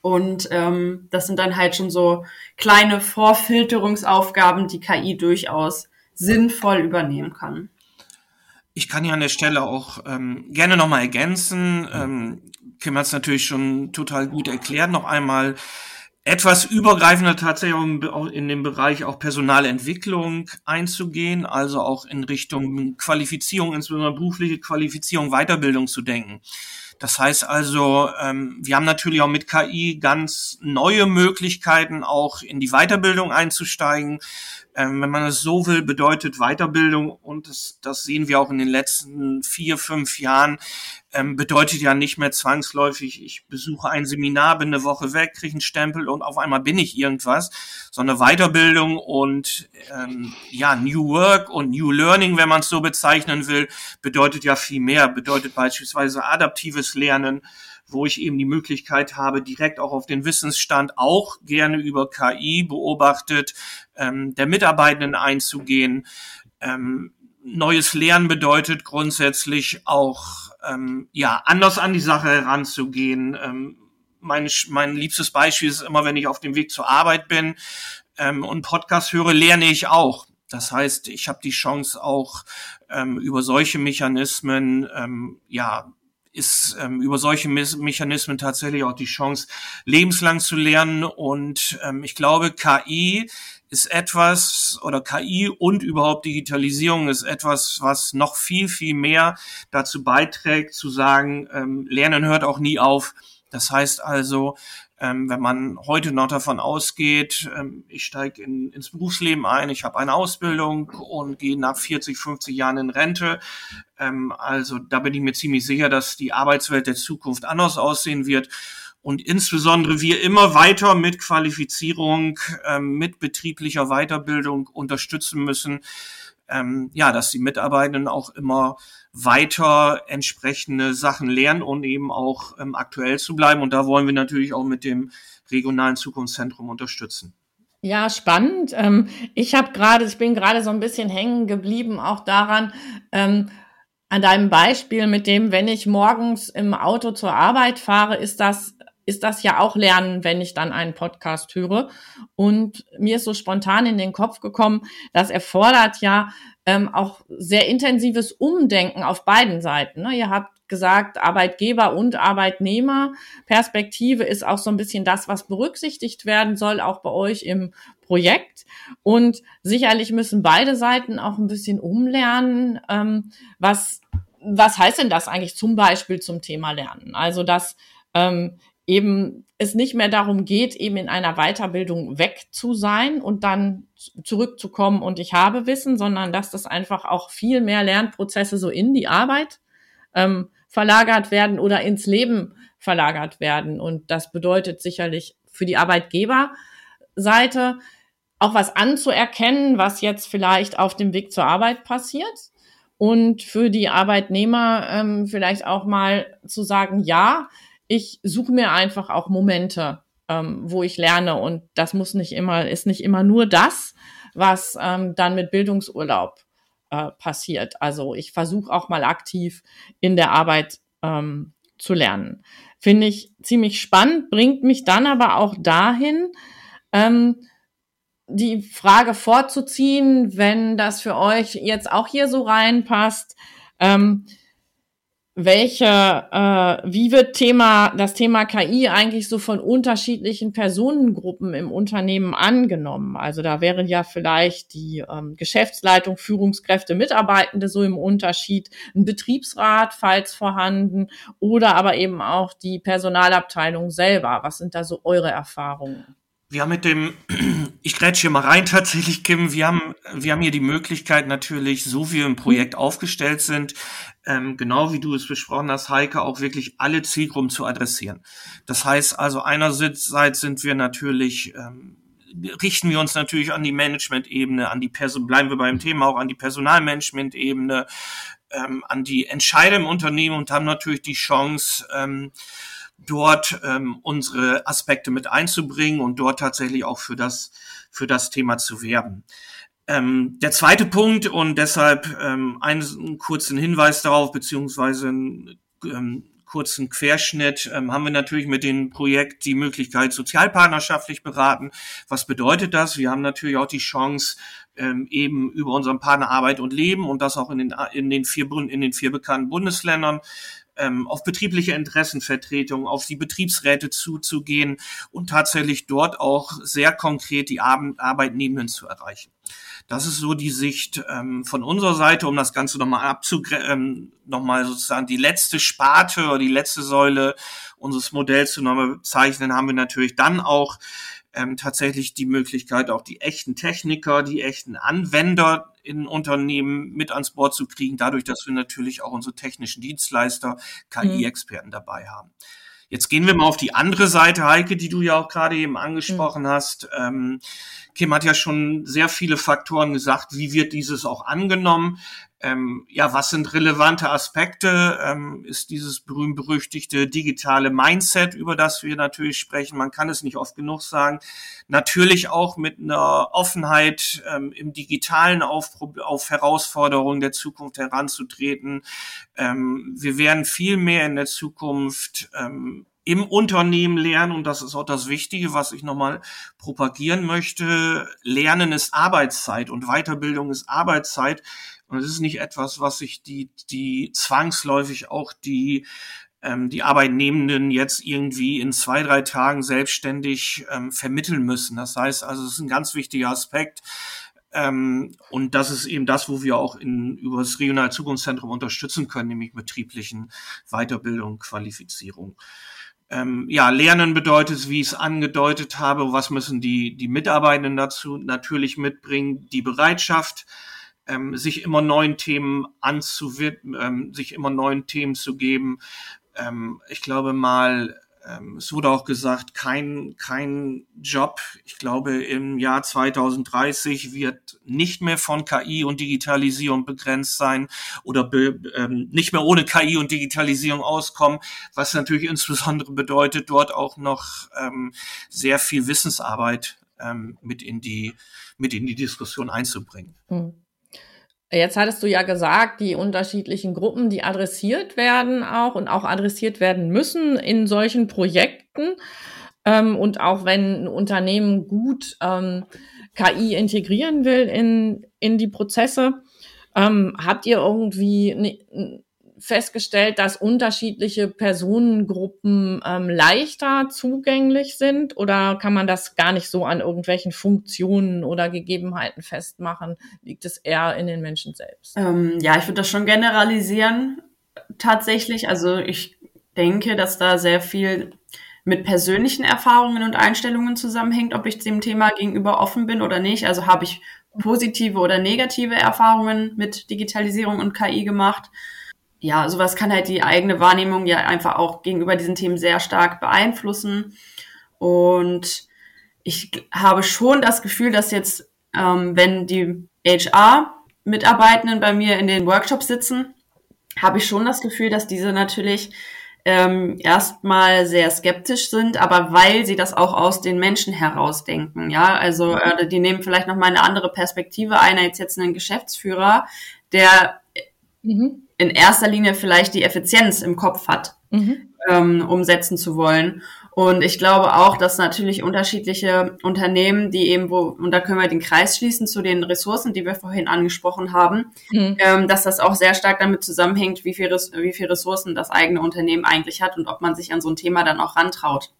Und ähm, das sind dann halt schon so kleine Vorfilterungsaufgaben, die KI durchaus sinnvoll übernehmen kann. Ich kann ja an der Stelle auch ähm, gerne nochmal ergänzen. Ähm, Kim hat es natürlich schon total gut erklärt. Noch einmal etwas übergreifender tatsächlich in dem Bereich auch Personalentwicklung einzugehen, also auch in Richtung Qualifizierung, insbesondere berufliche Qualifizierung, Weiterbildung zu denken. Das heißt also, ähm, wir haben natürlich auch mit KI ganz neue Möglichkeiten, auch in die Weiterbildung einzusteigen. Ähm, wenn man es so will, bedeutet Weiterbildung, und das, das sehen wir auch in den letzten vier, fünf Jahren, ähm, bedeutet ja nicht mehr zwangsläufig, ich besuche ein Seminar, bin eine Woche weg, kriege einen Stempel und auf einmal bin ich irgendwas, sondern Weiterbildung und ähm, ja, New Work und New Learning, wenn man es so bezeichnen will, bedeutet ja viel mehr, bedeutet beispielsweise adaptives Lernen, wo ich eben die Möglichkeit habe, direkt auch auf den Wissensstand auch gerne über KI beobachtet, ähm, der Mitarbeitenden einzugehen. Ähm, neues Lernen bedeutet grundsätzlich auch ähm, ja anders an die Sache heranzugehen. Ähm, mein, mein liebstes Beispiel ist immer, wenn ich auf dem Weg zur Arbeit bin ähm, und Podcast höre, lerne ich auch. Das heißt, ich habe die Chance auch ähm, über solche Mechanismen ähm, ja ist ähm, über solche Me Mechanismen tatsächlich auch die Chance, lebenslang zu lernen. Und ähm, ich glaube, KI ist etwas oder KI und überhaupt Digitalisierung ist etwas, was noch viel, viel mehr dazu beiträgt, zu sagen, ähm, Lernen hört auch nie auf. Das heißt also, ähm, wenn man heute noch davon ausgeht, ähm, ich steige in, ins Berufsleben ein, ich habe eine Ausbildung und gehe nach 40, 50 Jahren in Rente. Ähm, also da bin ich mir ziemlich sicher, dass die Arbeitswelt der Zukunft anders aussehen wird und insbesondere wir immer weiter mit Qualifizierung, ähm, mit betrieblicher Weiterbildung unterstützen müssen, ähm, ja, dass die Mitarbeitenden auch immer weiter entsprechende Sachen lernen und eben auch ähm, aktuell zu bleiben. Und da wollen wir natürlich auch mit dem regionalen Zukunftszentrum unterstützen. Ja, spannend. Ähm, ich habe gerade, ich bin gerade so ein bisschen hängen geblieben, auch daran, ähm, an deinem Beispiel mit dem, wenn ich morgens im Auto zur Arbeit fahre, ist das ist das ja auch Lernen, wenn ich dann einen Podcast höre. Und mir ist so spontan in den Kopf gekommen, das erfordert ja ähm, auch sehr intensives Umdenken auf beiden Seiten. Ne? Ihr habt gesagt, Arbeitgeber und Arbeitnehmer. Perspektive ist auch so ein bisschen das, was berücksichtigt werden soll, auch bei euch im Projekt. Und sicherlich müssen beide Seiten auch ein bisschen umlernen. Ähm, was, was heißt denn das eigentlich zum Beispiel zum Thema Lernen? Also, dass ähm, eben es nicht mehr darum geht, eben in einer Weiterbildung weg zu sein und dann zurückzukommen und ich habe Wissen, sondern dass das einfach auch viel mehr Lernprozesse so in die Arbeit ähm, verlagert werden oder ins Leben verlagert werden. Und das bedeutet sicherlich für die Arbeitgeberseite auch was anzuerkennen, was jetzt vielleicht auf dem Weg zur Arbeit passiert. Und für die Arbeitnehmer ähm, vielleicht auch mal zu sagen, ja, ich suche mir einfach auch Momente, ähm, wo ich lerne und das muss nicht immer, ist nicht immer nur das, was ähm, dann mit Bildungsurlaub äh, passiert. Also ich versuche auch mal aktiv in der Arbeit ähm, zu lernen. Finde ich ziemlich spannend, bringt mich dann aber auch dahin, ähm, die Frage vorzuziehen, wenn das für euch jetzt auch hier so reinpasst. Ähm, welche, äh, wie wird Thema, das Thema KI eigentlich so von unterschiedlichen Personengruppen im Unternehmen angenommen? Also da wären ja vielleicht die ähm, Geschäftsleitung, Führungskräfte, Mitarbeitende so im Unterschied, ein Betriebsrat, falls vorhanden, oder aber eben auch die Personalabteilung selber. Was sind da so eure Erfahrungen? Wir haben mit dem, ich grätsche hier mal rein tatsächlich, Kim, wir haben, wir haben hier die Möglichkeit natürlich, so wie wir im Projekt aufgestellt sind, ähm, genau wie du es besprochen hast, Heike, auch wirklich alle Zielgruppen zu adressieren. Das heißt also, einerseits sind wir natürlich ähm, richten wir uns natürlich an die Management-Ebene, an die Person, bleiben wir beim Thema auch an die Personalmanagement-Ebene, ähm, an die Entscheider im Unternehmen und haben natürlich die Chance, ähm, dort ähm, unsere Aspekte mit einzubringen und dort tatsächlich auch für das, für das Thema zu werben. Ähm, der zweite Punkt und deshalb ähm, einen, kurzen Hinweis darauf, beziehungsweise einen ähm, kurzen Querschnitt, ähm, haben wir natürlich mit dem Projekt die Möglichkeit, sozialpartnerschaftlich beraten. Was bedeutet das? Wir haben natürlich auch die Chance, ähm, eben über unseren Partner Arbeit und Leben und das auch in den, in den vier, in den vier bekannten Bundesländern ähm, auf betriebliche Interessenvertretung, auf die Betriebsräte zuzugehen und tatsächlich dort auch sehr konkret die Arbeitnehmenden zu erreichen. Das ist so die Sicht ähm, von unserer Seite, um das Ganze nochmal ähm, nochmal sozusagen die letzte Sparte oder die letzte Säule unseres Modells zu nochmal bezeichnen, haben wir natürlich dann auch ähm, tatsächlich die Möglichkeit, auch die echten Techniker, die echten Anwender in Unternehmen mit ans Board zu kriegen, dadurch, dass wir natürlich auch unsere technischen Dienstleister, KI-Experten mhm. dabei haben. Jetzt gehen wir mal auf die andere Seite, Heike, die du ja auch gerade eben angesprochen mhm. hast. Ähm, Kim hat ja schon sehr viele Faktoren gesagt, wie wird dieses auch angenommen. Ähm, ja, was sind relevante Aspekte? Ähm, ist dieses berühmt-berüchtigte digitale Mindset, über das wir natürlich sprechen. Man kann es nicht oft genug sagen. Natürlich auch mit einer Offenheit ähm, im Digitalen auf, auf Herausforderungen der Zukunft heranzutreten. Ähm, wir werden viel mehr in der Zukunft ähm, im Unternehmen lernen, und das ist auch das Wichtige, was ich nochmal propagieren möchte, Lernen ist Arbeitszeit und Weiterbildung ist Arbeitszeit. Und es ist nicht etwas, was sich die, die zwangsläufig auch die, ähm, die Arbeitnehmenden jetzt irgendwie in zwei, drei Tagen selbstständig ähm, vermitteln müssen. Das heißt also, es ist ein ganz wichtiger Aspekt. Ähm, und das ist eben das, wo wir auch in, über das Regionale Zukunftszentrum unterstützen können, nämlich betrieblichen Weiterbildung, Qualifizierung. Ähm, ja, Lernen bedeutet, wie ich es angedeutet habe, was müssen die, die Mitarbeitenden dazu natürlich mitbringen, die Bereitschaft, ähm, sich immer neuen Themen anzuwidmen, ähm, sich immer neuen Themen zu geben. Ähm, ich glaube mal, ähm, es wurde auch gesagt, kein, kein Job, ich glaube im Jahr 2030 wird nicht mehr von KI und Digitalisierung begrenzt sein oder be, ähm, nicht mehr ohne KI und Digitalisierung auskommen, was natürlich insbesondere bedeutet, dort auch noch ähm, sehr viel Wissensarbeit ähm, mit in die mit in die Diskussion einzubringen. Mhm. Jetzt hattest du ja gesagt, die unterschiedlichen Gruppen, die adressiert werden auch und auch adressiert werden müssen in solchen Projekten. Ähm, und auch wenn ein Unternehmen gut ähm, KI integrieren will in, in die Prozesse, ähm, habt ihr irgendwie ne, festgestellt, dass unterschiedliche Personengruppen ähm, leichter zugänglich sind oder kann man das gar nicht so an irgendwelchen Funktionen oder Gegebenheiten festmachen? Liegt es eher in den Menschen selbst? Ähm, ja, ich würde das schon generalisieren tatsächlich. Also ich denke, dass da sehr viel mit persönlichen Erfahrungen und Einstellungen zusammenhängt, ob ich dem Thema gegenüber offen bin oder nicht. Also habe ich positive oder negative Erfahrungen mit Digitalisierung und KI gemacht ja, sowas kann halt die eigene Wahrnehmung ja einfach auch gegenüber diesen Themen sehr stark beeinflussen. Und ich habe schon das Gefühl, dass jetzt, ähm, wenn die HR-Mitarbeitenden bei mir in den Workshops sitzen, habe ich schon das Gefühl, dass diese natürlich ähm, erstmal sehr skeptisch sind, aber weil sie das auch aus den Menschen herausdenken. Ja, also äh, die nehmen vielleicht noch mal eine andere Perspektive ein als jetzt einen Geschäftsführer, der mhm in erster Linie vielleicht die Effizienz im Kopf hat, mhm. ähm, umsetzen zu wollen. Und ich glaube auch, dass natürlich unterschiedliche Unternehmen, die eben wo, und da können wir den Kreis schließen zu den Ressourcen, die wir vorhin angesprochen haben, mhm. ähm, dass das auch sehr stark damit zusammenhängt, wie viel, wie viel Ressourcen das eigene Unternehmen eigentlich hat und ob man sich an so ein Thema dann auch rantraut.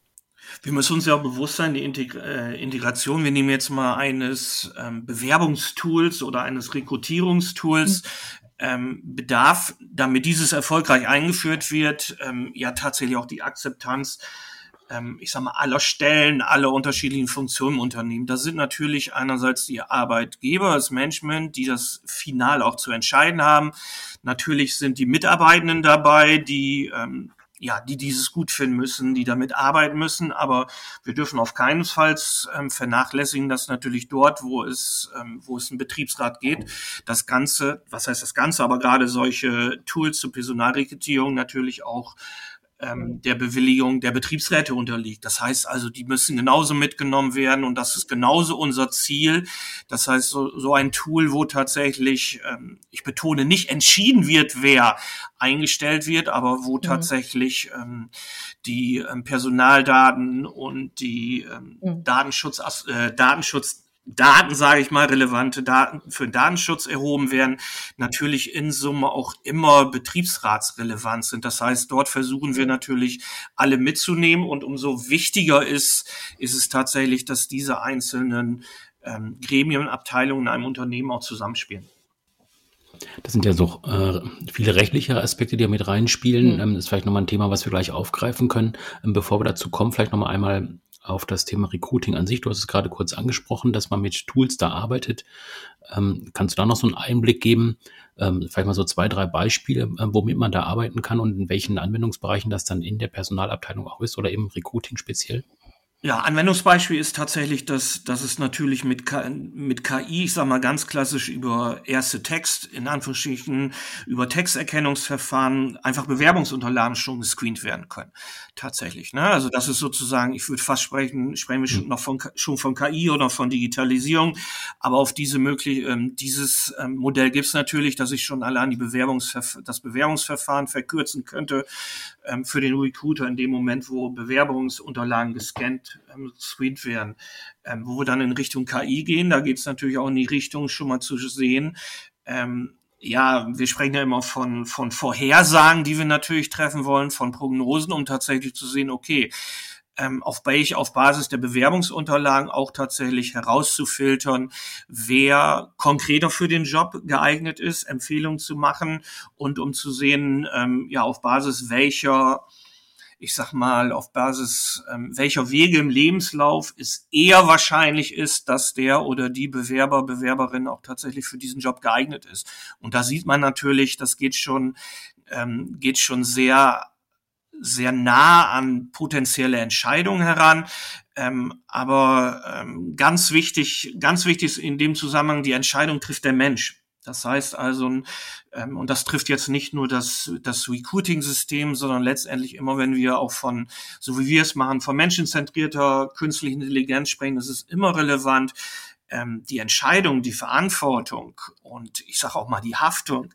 Wir müssen uns ja auch bewusst sein, die äh, Integration, wir nehmen jetzt mal eines ähm, Bewerbungstools oder eines Rekrutierungstools, mhm ähm, bedarf, damit dieses erfolgreich eingeführt wird, ähm, ja tatsächlich auch die Akzeptanz, ähm, ich sag mal, aller Stellen, aller unterschiedlichen Funktionen im Unternehmen. Da sind natürlich einerseits die Arbeitgeber, das Management, die das final auch zu entscheiden haben. Natürlich sind die Mitarbeitenden dabei, die ähm, ja, die dieses gut finden müssen, die damit arbeiten müssen. Aber wir dürfen auf keinen Fall ähm, vernachlässigen, dass natürlich dort, wo es, ähm, wo es einen Betriebsrat geht, das Ganze, was heißt das Ganze, aber gerade solche Tools zur Personalrekrutierung natürlich auch ähm, der Bewilligung der Betriebsräte unterliegt. Das heißt also, die müssen genauso mitgenommen werden und das ist genauso unser Ziel. Das heißt, so, so ein Tool, wo tatsächlich, ähm, ich betone, nicht entschieden wird, wer eingestellt wird, aber wo mhm. tatsächlich ähm, die ähm, Personaldaten und die ähm, mhm. Datenschutz, äh, Datenschutz Daten, sage ich mal, relevante Daten für Datenschutz erhoben werden, natürlich in Summe auch immer betriebsratsrelevant sind. Das heißt, dort versuchen wir natürlich alle mitzunehmen und umso wichtiger ist, ist es tatsächlich, dass diese einzelnen ähm, Gremien, Abteilungen in einem Unternehmen auch zusammenspielen. Das sind ja so äh, viele rechtliche Aspekte, die ja mit reinspielen. Mhm. Ähm, das ist vielleicht nochmal ein Thema, was wir gleich aufgreifen können. Ähm, bevor wir dazu kommen, vielleicht nochmal einmal auf das Thema Recruiting an sich. Du hast es gerade kurz angesprochen, dass man mit Tools da arbeitet. Ähm, kannst du da noch so einen Einblick geben? Ähm, vielleicht mal so zwei, drei Beispiele, äh, womit man da arbeiten kann und in welchen Anwendungsbereichen das dann in der Personalabteilung auch ist oder im Recruiting speziell? Ja, Anwendungsbeispiel ist tatsächlich, dass, dass es natürlich mit, K, mit KI, ich sag mal ganz klassisch über erste Text, in Anführungsstrichen, über Texterkennungsverfahren einfach Bewerbungsunterlagen schon gescreent werden können. Tatsächlich. Ne? Also das ist sozusagen, ich würde fast sprechen, sprechen wir schon hm. noch von, schon von KI oder von Digitalisierung. Aber auf diese möglich, ähm, dieses ähm, Modell gibt es natürlich, dass ich schon allein die Bewerbungsverf das Bewerbungsverfahren verkürzen könnte ähm, für den Recruiter in dem Moment, wo Bewerbungsunterlagen gescannt ähm, gescreent werden. Ähm, wo wir dann in Richtung KI gehen, da geht es natürlich auch in die Richtung schon mal zu sehen, ähm, ja, wir sprechen ja immer von, von Vorhersagen, die wir natürlich treffen wollen, von Prognosen, um tatsächlich zu sehen, okay, ähm, auf, welch, auf Basis der Bewerbungsunterlagen auch tatsächlich herauszufiltern, wer konkreter für den Job geeignet ist, Empfehlungen zu machen und um zu sehen, ähm, ja, auf Basis welcher ich sag mal, auf Basis ähm, welcher Wege im Lebenslauf es eher wahrscheinlich ist, dass der oder die Bewerber, Bewerberin auch tatsächlich für diesen Job geeignet ist. Und da sieht man natürlich, das geht schon, ähm, geht schon sehr sehr nah an potenzielle Entscheidungen heran. Ähm, aber ähm, ganz wichtig, ganz wichtig ist in dem Zusammenhang, die Entscheidung trifft der Mensch. Das heißt also, ähm, und das trifft jetzt nicht nur das, das Recruiting-System, sondern letztendlich immer, wenn wir auch von, so wie wir es machen, von menschenzentrierter künstlichen Intelligenz sprechen, ist es immer relevant, ähm, die Entscheidung, die Verantwortung und ich sage auch mal die Haftung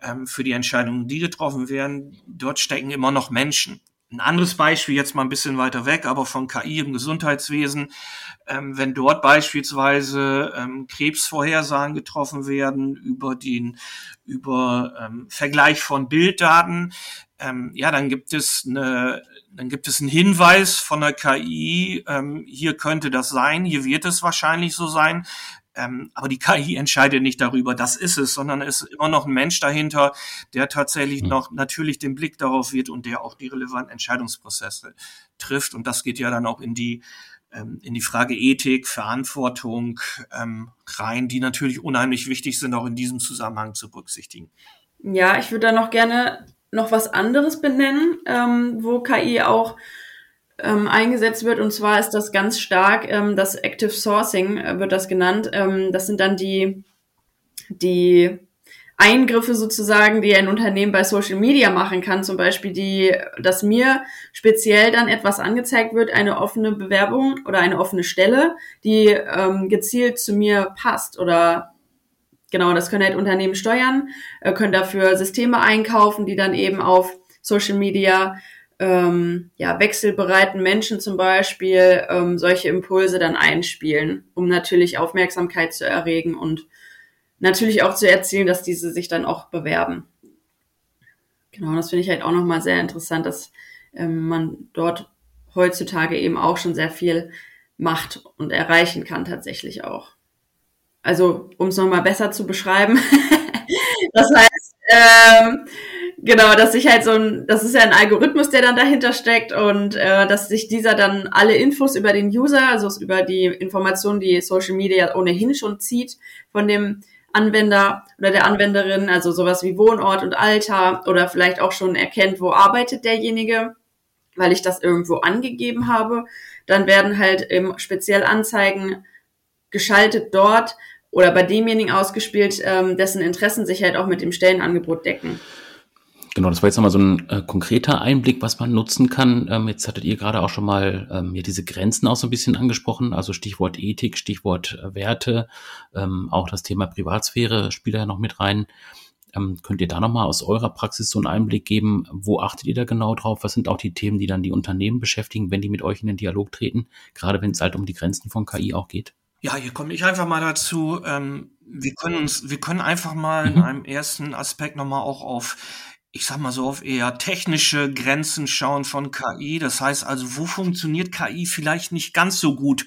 ähm, für die Entscheidungen, die getroffen werden, dort stecken immer noch Menschen. Ein anderes Beispiel, jetzt mal ein bisschen weiter weg, aber von KI im Gesundheitswesen, ähm, wenn dort beispielsweise ähm, Krebsvorhersagen getroffen werden über den über ähm, Vergleich von Bilddaten, ähm, ja, dann gibt es eine, dann gibt es einen Hinweis von der KI, ähm, hier könnte das sein, hier wird es wahrscheinlich so sein. Ähm, aber die KI entscheidet nicht darüber, das ist es, sondern es ist immer noch ein Mensch dahinter, der tatsächlich mhm. noch natürlich den Blick darauf wird und der auch die relevanten Entscheidungsprozesse trifft. Und das geht ja dann auch in die ähm, in die Frage Ethik, Verantwortung ähm, rein, die natürlich unheimlich wichtig sind, auch in diesem Zusammenhang zu berücksichtigen. Ja, ich würde da noch gerne noch was anderes benennen, ähm, wo KI auch ähm, eingesetzt wird. Und zwar ist das ganz stark ähm, das Active Sourcing, äh, wird das genannt. Ähm, das sind dann die, die Eingriffe sozusagen, die ein Unternehmen bei Social Media machen kann, zum Beispiel die, dass mir speziell dann etwas angezeigt wird, eine offene Bewerbung oder eine offene Stelle, die ähm, gezielt zu mir passt oder genau, das können halt Unternehmen steuern, äh, können dafür Systeme einkaufen, die dann eben auf Social Media ähm, ja, wechselbereiten Menschen zum Beispiel ähm, solche Impulse dann einspielen, um natürlich Aufmerksamkeit zu erregen und natürlich auch zu erzielen, dass diese sich dann auch bewerben. Genau, das finde ich halt auch nochmal sehr interessant, dass ähm, man dort heutzutage eben auch schon sehr viel macht und erreichen kann tatsächlich auch. Also, um es nochmal besser zu beschreiben, das heißt, ähm, Genau, dass sich halt so ein, das ist ja ein Algorithmus, der dann dahinter steckt und äh, dass sich dieser dann alle Infos über den User, also über die Informationen, die Social Media ohnehin schon zieht, von dem Anwender oder der Anwenderin, also sowas wie Wohnort und Alter oder vielleicht auch schon erkennt, wo arbeitet derjenige, weil ich das irgendwo angegeben habe. Dann werden halt eben speziell Anzeigen geschaltet dort oder bei demjenigen ausgespielt, ähm, dessen Interessen sich halt auch mit dem Stellenangebot decken. Genau, das war jetzt nochmal so ein äh, konkreter Einblick, was man nutzen kann. Ähm, jetzt hattet ihr gerade auch schon mal ähm, ja, diese Grenzen auch so ein bisschen angesprochen, also Stichwort Ethik, Stichwort äh, Werte, ähm, auch das Thema Privatsphäre spielt da ja noch mit rein. Ähm, könnt ihr da nochmal aus eurer Praxis so einen Einblick geben? Wo achtet ihr da genau drauf? Was sind auch die Themen, die dann die Unternehmen beschäftigen, wenn die mit euch in den Dialog treten? Gerade wenn es halt um die Grenzen von KI auch geht. Ja, hier komme ich einfach mal dazu. Ähm, wir können uns, wir können einfach mal mhm. in einem ersten Aspekt nochmal auch auf ich sag mal so, auf eher technische Grenzen schauen von KI. Das heißt also, wo funktioniert KI vielleicht nicht ganz so gut,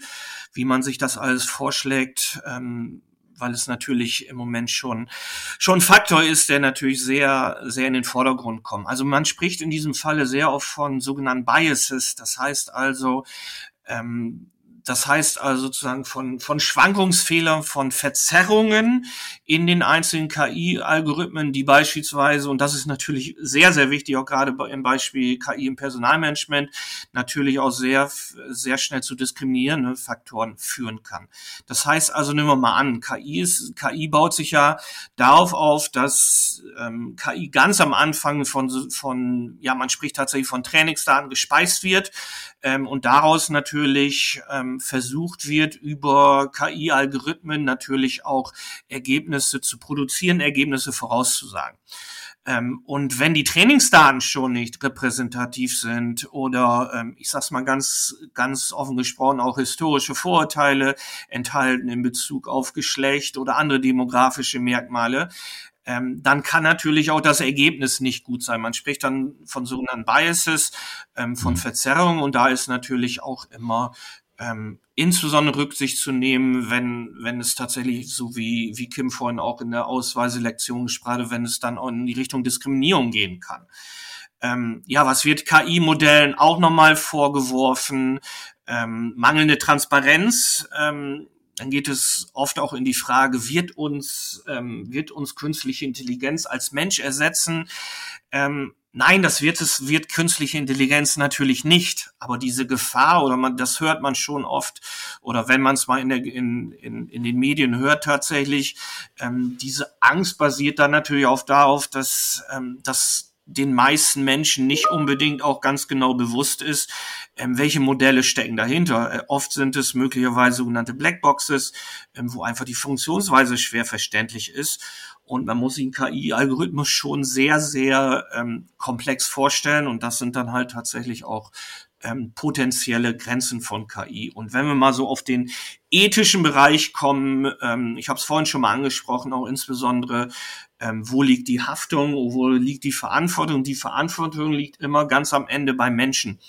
wie man sich das alles vorschlägt, ähm, weil es natürlich im Moment schon, schon Faktor ist, der natürlich sehr, sehr in den Vordergrund kommt. Also man spricht in diesem Falle sehr oft von sogenannten Biases. Das heißt also, ähm, das heißt also sozusagen von, von Schwankungsfehlern, von Verzerrungen in den einzelnen KI-Algorithmen, die beispielsweise, und das ist natürlich sehr, sehr wichtig, auch gerade im Beispiel KI im Personalmanagement, natürlich auch sehr, sehr schnell zu diskriminierenden Faktoren führen kann. Das heißt also, nehmen wir mal an, KI ist, KI baut sich ja darauf auf, dass ähm, KI ganz am Anfang von, von, ja, man spricht tatsächlich von Trainingsdaten gespeist wird ähm, und daraus natürlich ähm, versucht wird, über KI-Algorithmen natürlich auch Ergebnisse zu produzieren, Ergebnisse vorauszusagen. Ähm, und wenn die Trainingsdaten schon nicht repräsentativ sind oder ähm, ich sag's mal ganz ganz offen gesprochen auch historische Vorurteile enthalten in Bezug auf Geschlecht oder andere demografische Merkmale, ähm, dann kann natürlich auch das Ergebnis nicht gut sein. Man spricht dann von sogenannten Biases, ähm, von mhm. Verzerrungen und da ist natürlich auch immer ähm, insbesondere Rücksicht zu nehmen, wenn, wenn es tatsächlich, so wie, wie Kim vorhin auch in der Ausweiselektion sprach, wenn es dann in die Richtung Diskriminierung gehen kann. Ähm, ja, was wird KI-Modellen auch nochmal vorgeworfen? Ähm, mangelnde Transparenz. Ähm, dann geht es oft auch in die Frage, wird uns, ähm, wird uns künstliche Intelligenz als Mensch ersetzen? Ähm, Nein, das wird es, wird künstliche Intelligenz natürlich nicht. Aber diese Gefahr oder man, das hört man schon oft oder wenn man es mal in, der, in, in, in den Medien hört tatsächlich, ähm, diese Angst basiert dann natürlich auch darauf, dass, ähm, dass den meisten Menschen nicht unbedingt auch ganz genau bewusst ist, ähm, welche Modelle stecken dahinter. Äh, oft sind es möglicherweise sogenannte Blackboxes, ähm, wo einfach die Funktionsweise schwer verständlich ist. Und man muss sich einen KI-Algorithmus schon sehr, sehr ähm, komplex vorstellen. Und das sind dann halt tatsächlich auch ähm, potenzielle Grenzen von KI. Und wenn wir mal so auf den ethischen Bereich kommen, ähm, ich habe es vorhin schon mal angesprochen, auch insbesondere, ähm, wo liegt die Haftung, wo liegt die Verantwortung? Die Verantwortung liegt immer ganz am Ende beim Menschen.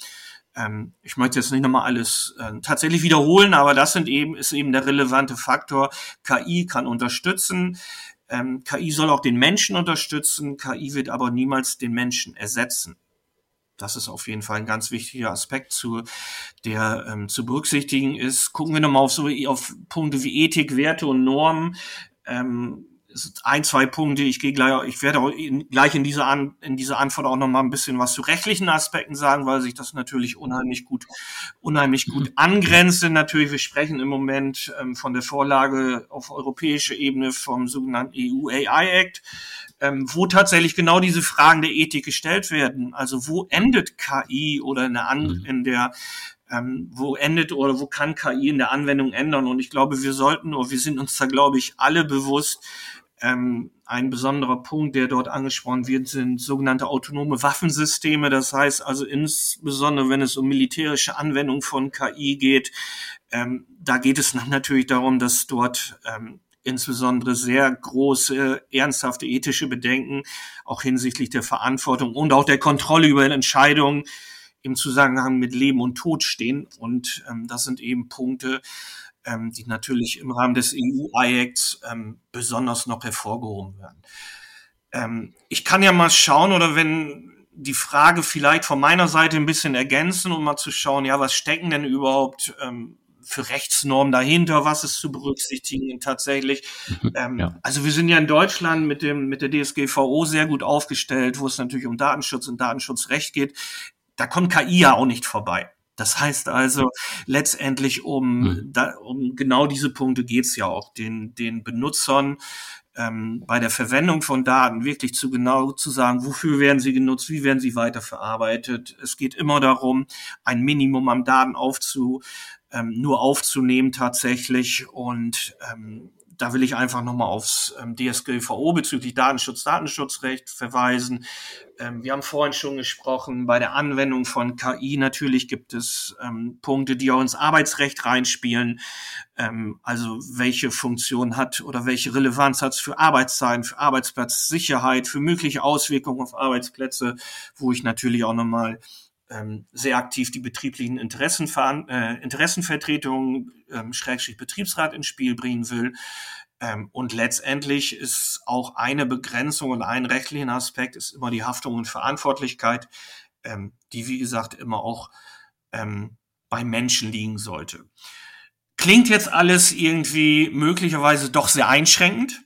Ähm, ich möchte jetzt nicht nochmal alles äh, tatsächlich wiederholen, aber das sind eben, ist eben der relevante Faktor. KI kann unterstützen. Ähm, KI soll auch den Menschen unterstützen, KI wird aber niemals den Menschen ersetzen. Das ist auf jeden Fall ein ganz wichtiger Aspekt, zu, der ähm, zu berücksichtigen ist. Gucken wir nochmal auf so auf Punkte wie Ethik, Werte und Normen. Ähm, ein, zwei Punkte. Ich gehe gleich, ich werde auch in, gleich in dieser, An, in dieser Antwort auch noch mal ein bisschen was zu rechtlichen Aspekten sagen, weil sich das natürlich unheimlich gut, unheimlich gut angrenzt. Natürlich, wir sprechen im Moment ähm, von der Vorlage auf europäischer Ebene vom sogenannten EU AI Act, ähm, wo tatsächlich genau diese Fragen der Ethik gestellt werden. Also wo endet KI oder in der, An mhm. in der ähm, wo endet oder wo kann KI in der Anwendung ändern? Und ich glaube, wir sollten, oder wir sind uns da, glaube ich, alle bewusst, ähm, ein besonderer Punkt, der dort angesprochen wird, sind sogenannte autonome Waffensysteme. Das heißt also insbesondere, wenn es um militärische Anwendung von KI geht, ähm, da geht es natürlich darum, dass dort ähm, insbesondere sehr große, ernsthafte ethische Bedenken auch hinsichtlich der Verantwortung und auch der Kontrolle über Entscheidungen im Zusammenhang mit Leben und Tod stehen. Und ähm, das sind eben Punkte, ähm, die natürlich im Rahmen des EU-IACs ähm, besonders noch hervorgehoben werden. Ähm, ich kann ja mal schauen oder wenn die Frage vielleicht von meiner Seite ein bisschen ergänzen, um mal zu schauen, ja, was stecken denn überhaupt, ähm, für Rechtsnormen dahinter, was ist zu berücksichtigen tatsächlich. Mhm, ähm, ja. Also wir sind ja in Deutschland mit dem mit der DSGVO sehr gut aufgestellt, wo es natürlich um Datenschutz und Datenschutzrecht geht. Da kommt KI ja auch nicht vorbei. Das heißt also letztendlich um, Mhm. da, um genau diese Punkte geht's ja auch, den, den Benutzern ähm, bei der Verwendung von Daten wirklich zu genau zu sagen, wofür werden sie genutzt, wie werden sie weiterverarbeitet. Es geht immer darum, ein Minimum an Daten aufzu, ähm, nur aufzunehmen tatsächlich und ähm, da will ich einfach nochmal aufs ähm, DSGVO bezüglich Datenschutz, Datenschutzrecht verweisen. Ähm, wir haben vorhin schon gesprochen, bei der Anwendung von KI natürlich gibt es ähm, Punkte, die auch ins Arbeitsrecht reinspielen. Also welche Funktion hat oder welche Relevanz hat es für Arbeitszeiten, für Arbeitsplatzsicherheit, für mögliche Auswirkungen auf Arbeitsplätze, wo ich natürlich auch nochmal ähm, sehr aktiv die betrieblichen äh, Interessenvertretungen, ähm, Schrägstrich Betriebsrat ins Spiel bringen will. Ähm, und letztendlich ist auch eine Begrenzung und ein rechtlichen Aspekt ist immer die Haftung und Verantwortlichkeit, ähm, die wie gesagt immer auch ähm, bei Menschen liegen sollte. Klingt jetzt alles irgendwie möglicherweise doch sehr einschränkend.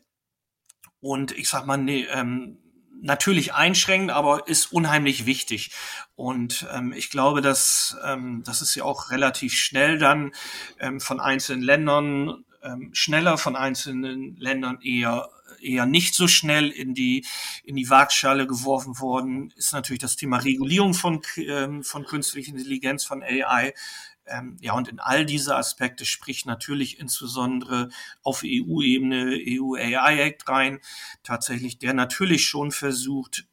Und ich sag mal, nee, ähm, natürlich einschränkend, aber ist unheimlich wichtig. Und ähm, ich glaube, dass ähm, das ist ja auch relativ schnell dann ähm, von einzelnen Ländern ähm, schneller, von einzelnen Ländern eher eher nicht so schnell in die in die Waagschale geworfen worden. Ist natürlich das Thema Regulierung von ähm, von künstlicher Intelligenz von AI. Ähm, ja, und in all diese Aspekte spricht natürlich insbesondere auf EU-Ebene EU AI Act rein, tatsächlich, der natürlich schon versucht,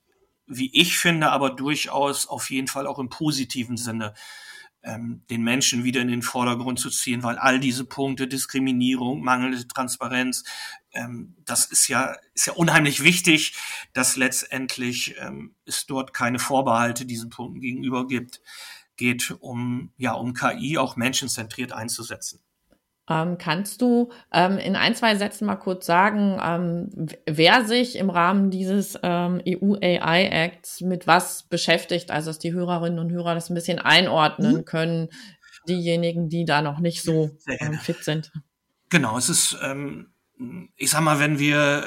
wie ich finde, aber durchaus auf jeden Fall auch im positiven Sinne ähm, den Menschen wieder in den Vordergrund zu ziehen, weil all diese Punkte, Diskriminierung, mangelnde Transparenz, ähm, das ist ja, ist ja unheimlich wichtig, dass letztendlich ähm, es dort keine Vorbehalte diesen Punkten gegenüber gibt geht, um, ja, um KI auch menschenzentriert einzusetzen. Ähm, kannst du ähm, in ein, zwei Sätzen mal kurz sagen, ähm, wer sich im Rahmen dieses ähm, EU-AI-Acts mit was beschäftigt, also dass die Hörerinnen und Hörer das ein bisschen einordnen mhm. können, diejenigen, die da noch nicht so ähm, fit sind? Genau, es ist, ähm, ich sag mal, wenn wir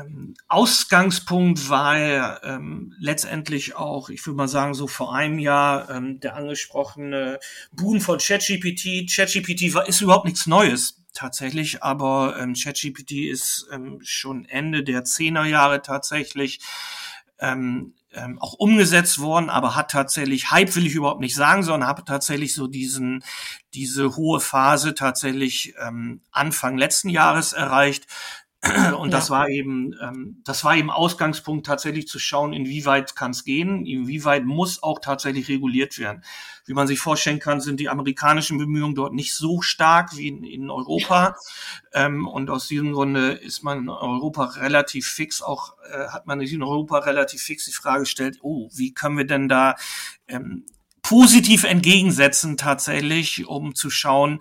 ähm, Ausgangspunkt war ähm, letztendlich auch, ich würde mal sagen, so vor einem Jahr ähm, der angesprochene Boom von ChatGPT. ChatGPT war, ist überhaupt nichts Neues tatsächlich, aber ähm, ChatGPT ist ähm, schon Ende der Zehnerjahre tatsächlich ähm, ähm, auch umgesetzt worden, aber hat tatsächlich, Hype will ich überhaupt nicht sagen, sondern hat tatsächlich so diesen, diese hohe Phase tatsächlich ähm, Anfang letzten Jahres erreicht, und ja. das war eben, ähm, das war eben Ausgangspunkt, tatsächlich zu schauen, inwieweit kann es gehen, inwieweit muss auch tatsächlich reguliert werden. Wie man sich vorstellen kann, sind die amerikanischen Bemühungen dort nicht so stark wie in, in Europa. Ja. Ähm, und aus diesem Grunde ist man in Europa relativ fix, auch äh, hat man in Europa relativ fix die Frage gestellt, oh, wie können wir denn da ähm, positiv entgegensetzen tatsächlich, um zu schauen,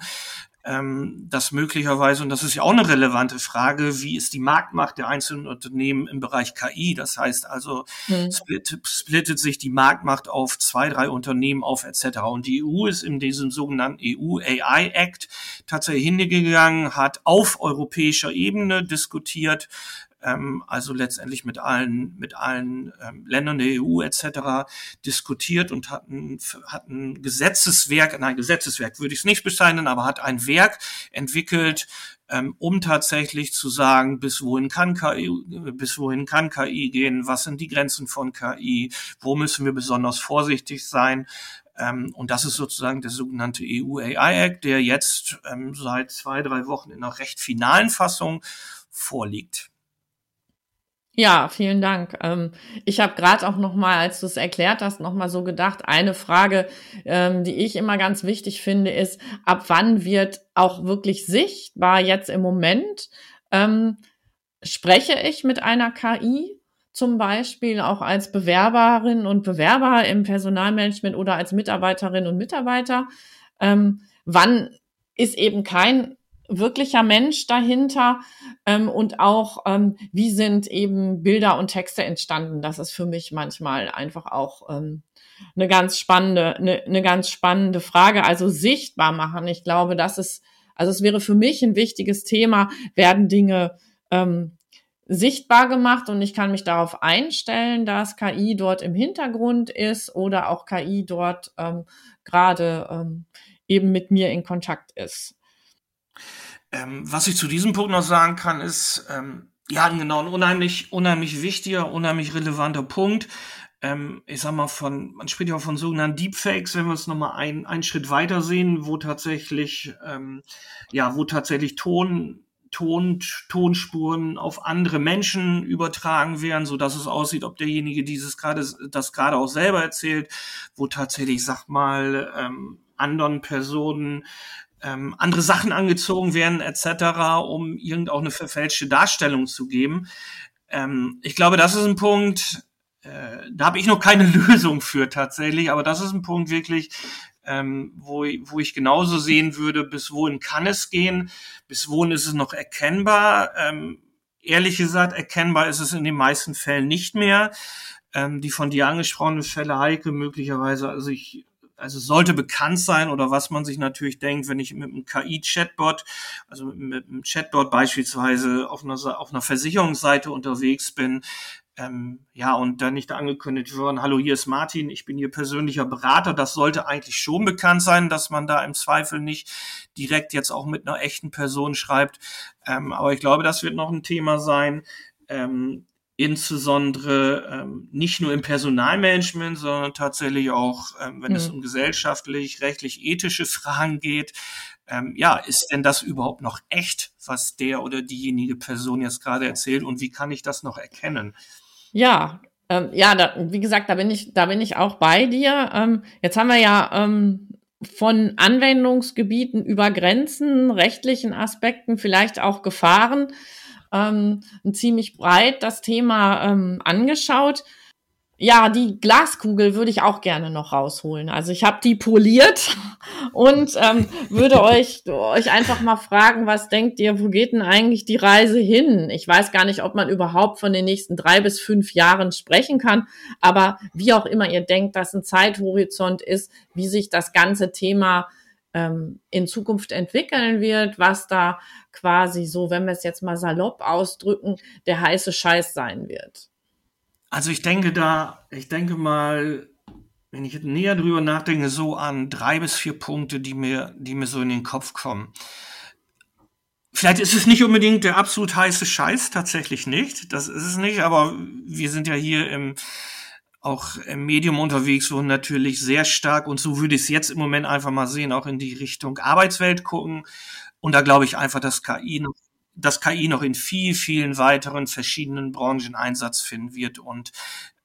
ähm, dass möglicherweise, und das ist ja auch eine relevante Frage, wie ist die Marktmacht der einzelnen Unternehmen im Bereich KI? Das heißt also, mhm. split, splittet sich die Marktmacht auf zwei, drei Unternehmen auf etc. Und die EU ist in diesem sogenannten EU AI Act tatsächlich hingegangen, hat auf europäischer Ebene diskutiert, ähm, also letztendlich mit allen, mit allen ähm, Ländern der EU etc. diskutiert und hat ein, hat ein Gesetzeswerk, nein, Gesetzeswerk würde ich es nicht bezeichnen, aber hat ein Werk entwickelt, ähm, um tatsächlich zu sagen, bis wohin kann KI, bis wohin kann KI gehen, was sind die Grenzen von KI, wo müssen wir besonders vorsichtig sein. Ähm, und das ist sozusagen der sogenannte EU AI Act, der jetzt ähm, seit zwei, drei Wochen in einer recht finalen Fassung vorliegt. Ja, vielen Dank. Ähm, ich habe gerade auch noch mal, als du es erklärt hast, noch mal so gedacht. Eine Frage, ähm, die ich immer ganz wichtig finde, ist: Ab wann wird auch wirklich sichtbar jetzt im Moment ähm, spreche ich mit einer KI? Zum Beispiel auch als Bewerberin und Bewerber im Personalmanagement oder als Mitarbeiterin und Mitarbeiter. Ähm, wann ist eben kein wirklicher Mensch dahinter ähm, und auch, ähm, wie sind eben Bilder und Texte entstanden. Das ist für mich manchmal einfach auch ähm, eine ganz spannende, eine, eine ganz spannende Frage. Also sichtbar machen. Ich glaube, das ist, also es wäre für mich ein wichtiges Thema, werden Dinge ähm, sichtbar gemacht und ich kann mich darauf einstellen, dass KI dort im Hintergrund ist oder auch KI dort ähm, gerade ähm, eben mit mir in Kontakt ist. Ähm, was ich zu diesem Punkt noch sagen kann, ist, ähm, ja, genau, ein unheimlich, unheimlich wichtiger, unheimlich relevanter Punkt. Ähm, ich sag mal von, man spricht ja auch von sogenannten Deepfakes, wenn wir es nochmal ein, einen Schritt weiter sehen, wo tatsächlich, ähm, ja, wo tatsächlich Ton, Ton, Tonspuren auf andere Menschen übertragen werden, so dass es aussieht, ob derjenige dieses gerade, das gerade auch selber erzählt, wo tatsächlich, sag mal, ähm, anderen Personen ähm, andere Sachen angezogen werden etc., um irgend auch eine verfälschte Darstellung zu geben. Ähm, ich glaube, das ist ein Punkt, äh, da habe ich noch keine Lösung für tatsächlich, aber das ist ein Punkt wirklich, ähm, wo, wo ich genauso sehen würde, bis wohin kann es gehen, bis wohin ist es noch erkennbar. Ähm, ehrlich gesagt, erkennbar ist es in den meisten Fällen nicht mehr. Ähm, die von dir angesprochenen Fälle, Heike, möglicherweise, also ich also sollte bekannt sein oder was man sich natürlich denkt, wenn ich mit einem KI-Chatbot, also mit einem Chatbot beispielsweise auf einer, auf einer Versicherungsseite unterwegs bin, ähm, ja, und dann nicht angekündigt worden, hallo, hier ist Martin, ich bin Ihr persönlicher Berater. Das sollte eigentlich schon bekannt sein, dass man da im Zweifel nicht direkt jetzt auch mit einer echten Person schreibt. Ähm, aber ich glaube, das wird noch ein Thema sein. Ähm, insbesondere ähm, nicht nur im Personalmanagement, sondern tatsächlich auch, ähm, wenn mhm. es um gesellschaftlich, rechtlich, ethische Fragen geht. Ähm, ja, ist denn das überhaupt noch echt, was der oder diejenige Person jetzt gerade erzählt und wie kann ich das noch erkennen? Ja, ähm, ja, da, wie gesagt, da bin ich, da bin ich auch bei dir. Ähm, jetzt haben wir ja ähm, von Anwendungsgebieten über Grenzen, rechtlichen Aspekten, vielleicht auch Gefahren ähm, ziemlich breit das Thema ähm, angeschaut. Ja, die Glaskugel würde ich auch gerne noch rausholen. Also ich habe die poliert und ähm, würde euch, euch einfach mal fragen, was denkt ihr, wo geht denn eigentlich die Reise hin? Ich weiß gar nicht, ob man überhaupt von den nächsten drei bis fünf Jahren sprechen kann, aber wie auch immer ihr denkt, dass ein Zeithorizont ist, wie sich das ganze Thema ähm, in Zukunft entwickeln wird, was da quasi so, wenn wir es jetzt mal salopp ausdrücken, der heiße Scheiß sein wird. Also ich denke da, ich denke mal, wenn ich näher drüber nachdenke, so an drei bis vier Punkte, die mir, die mir so in den Kopf kommen. Vielleicht ist es nicht unbedingt der absolut heiße Scheiß, tatsächlich nicht. Das ist es nicht, aber wir sind ja hier im, auch im Medium unterwegs, wo natürlich sehr stark, und so würde ich es jetzt im Moment einfach mal sehen, auch in die Richtung Arbeitswelt gucken. Und da glaube ich einfach, dass KI noch, dass KI noch in viel, vielen weiteren verschiedenen Branchen Einsatz finden wird und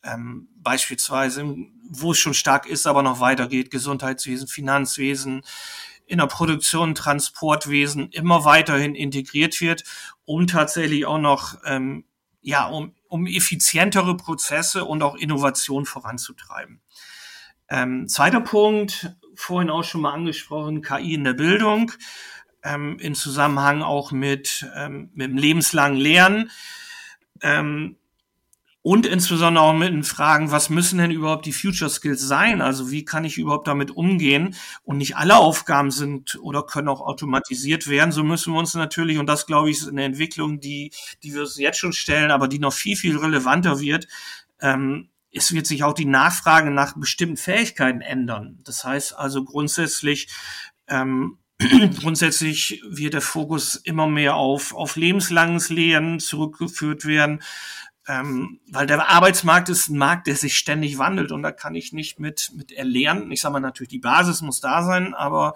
ähm, beispielsweise, wo es schon stark ist, aber noch weitergeht, Gesundheitswesen, Finanzwesen, in der Produktion, Transportwesen immer weiterhin integriert wird, um tatsächlich auch noch ähm, ja, um, um effizientere Prozesse und auch Innovation voranzutreiben. Ähm, zweiter Punkt, vorhin auch schon mal angesprochen, KI in der Bildung, ähm, in Zusammenhang auch mit, ähm, mit dem lebenslangen Lernen. Ähm, und insbesondere auch mit den Fragen, was müssen denn überhaupt die Future Skills sein? Also wie kann ich überhaupt damit umgehen? Und nicht alle Aufgaben sind oder können auch automatisiert werden. So müssen wir uns natürlich, und das glaube ich ist eine Entwicklung, die, die wir uns jetzt schon stellen, aber die noch viel, viel relevanter wird. Ähm, es wird sich auch die Nachfrage nach bestimmten Fähigkeiten ändern. Das heißt also grundsätzlich, ähm, grundsätzlich wird der Fokus immer mehr auf, auf lebenslanges Lernen zurückgeführt werden ähm, weil der Arbeitsmarkt ist ein Markt, der sich ständig wandelt und da kann ich nicht mit, mit erlernen. Ich sage mal natürlich, die Basis muss da sein, aber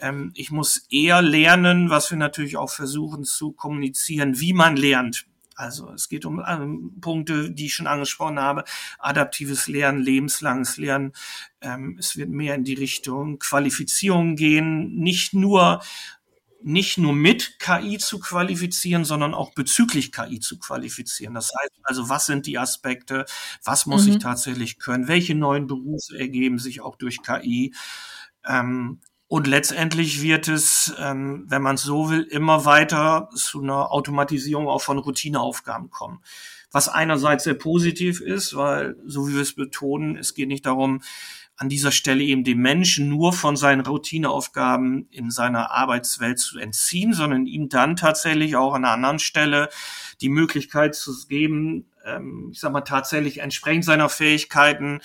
ähm, ich muss eher lernen, was wir natürlich auch versuchen zu kommunizieren, wie man lernt. Also es geht um ähm, Punkte, die ich schon angesprochen habe, adaptives Lernen, lebenslanges Lernen. Ähm, es wird mehr in die Richtung Qualifizierung gehen, nicht nur nicht nur mit KI zu qualifizieren, sondern auch bezüglich KI zu qualifizieren. Das heißt also, was sind die Aspekte, was muss mhm. ich tatsächlich können, welche neuen Berufe ergeben sich auch durch KI. Ähm, und letztendlich wird es, ähm, wenn man es so will, immer weiter zu einer Automatisierung auch von Routineaufgaben kommen. Was einerseits sehr positiv ist, weil, so wie wir es betonen, es geht nicht darum, an dieser Stelle eben dem Menschen nur von seinen Routineaufgaben in seiner Arbeitswelt zu entziehen, sondern ihm dann tatsächlich auch an einer anderen Stelle die Möglichkeit zu geben, ähm, ich sag mal, tatsächlich entsprechend seiner Fähigkeiten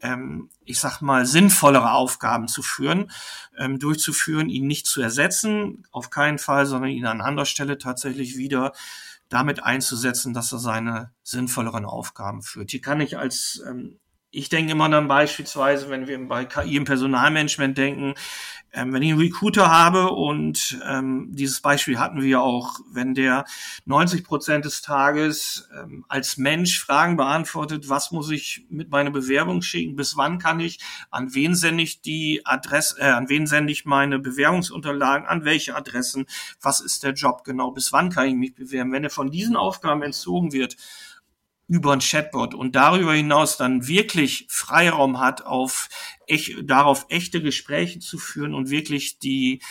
ähm, ich sag mal, sinnvollere Aufgaben zu führen, ähm, durchzuführen, ihn nicht zu ersetzen, auf keinen Fall, sondern ihn an anderer Stelle tatsächlich wieder damit einzusetzen, dass er seine sinnvolleren Aufgaben führt. Hier kann ich als ich denke immer dann beispielsweise, wenn wir bei KI im Personalmanagement denken, ähm, wenn ich einen Recruiter habe und ähm, dieses Beispiel hatten wir auch, wenn der 90 Prozent des Tages ähm, als Mensch Fragen beantwortet, was muss ich mit meiner Bewerbung schicken, bis wann kann ich, an wen sende ich die Adresse, äh, an wen sende ich meine Bewerbungsunterlagen, an welche Adressen, was ist der Job genau, bis wann kann ich mich bewerben. Wenn er von diesen Aufgaben entzogen wird, über ein Chatbot und darüber hinaus dann wirklich Freiraum hat, auf echt, darauf echte Gespräche zu führen und wirklich die,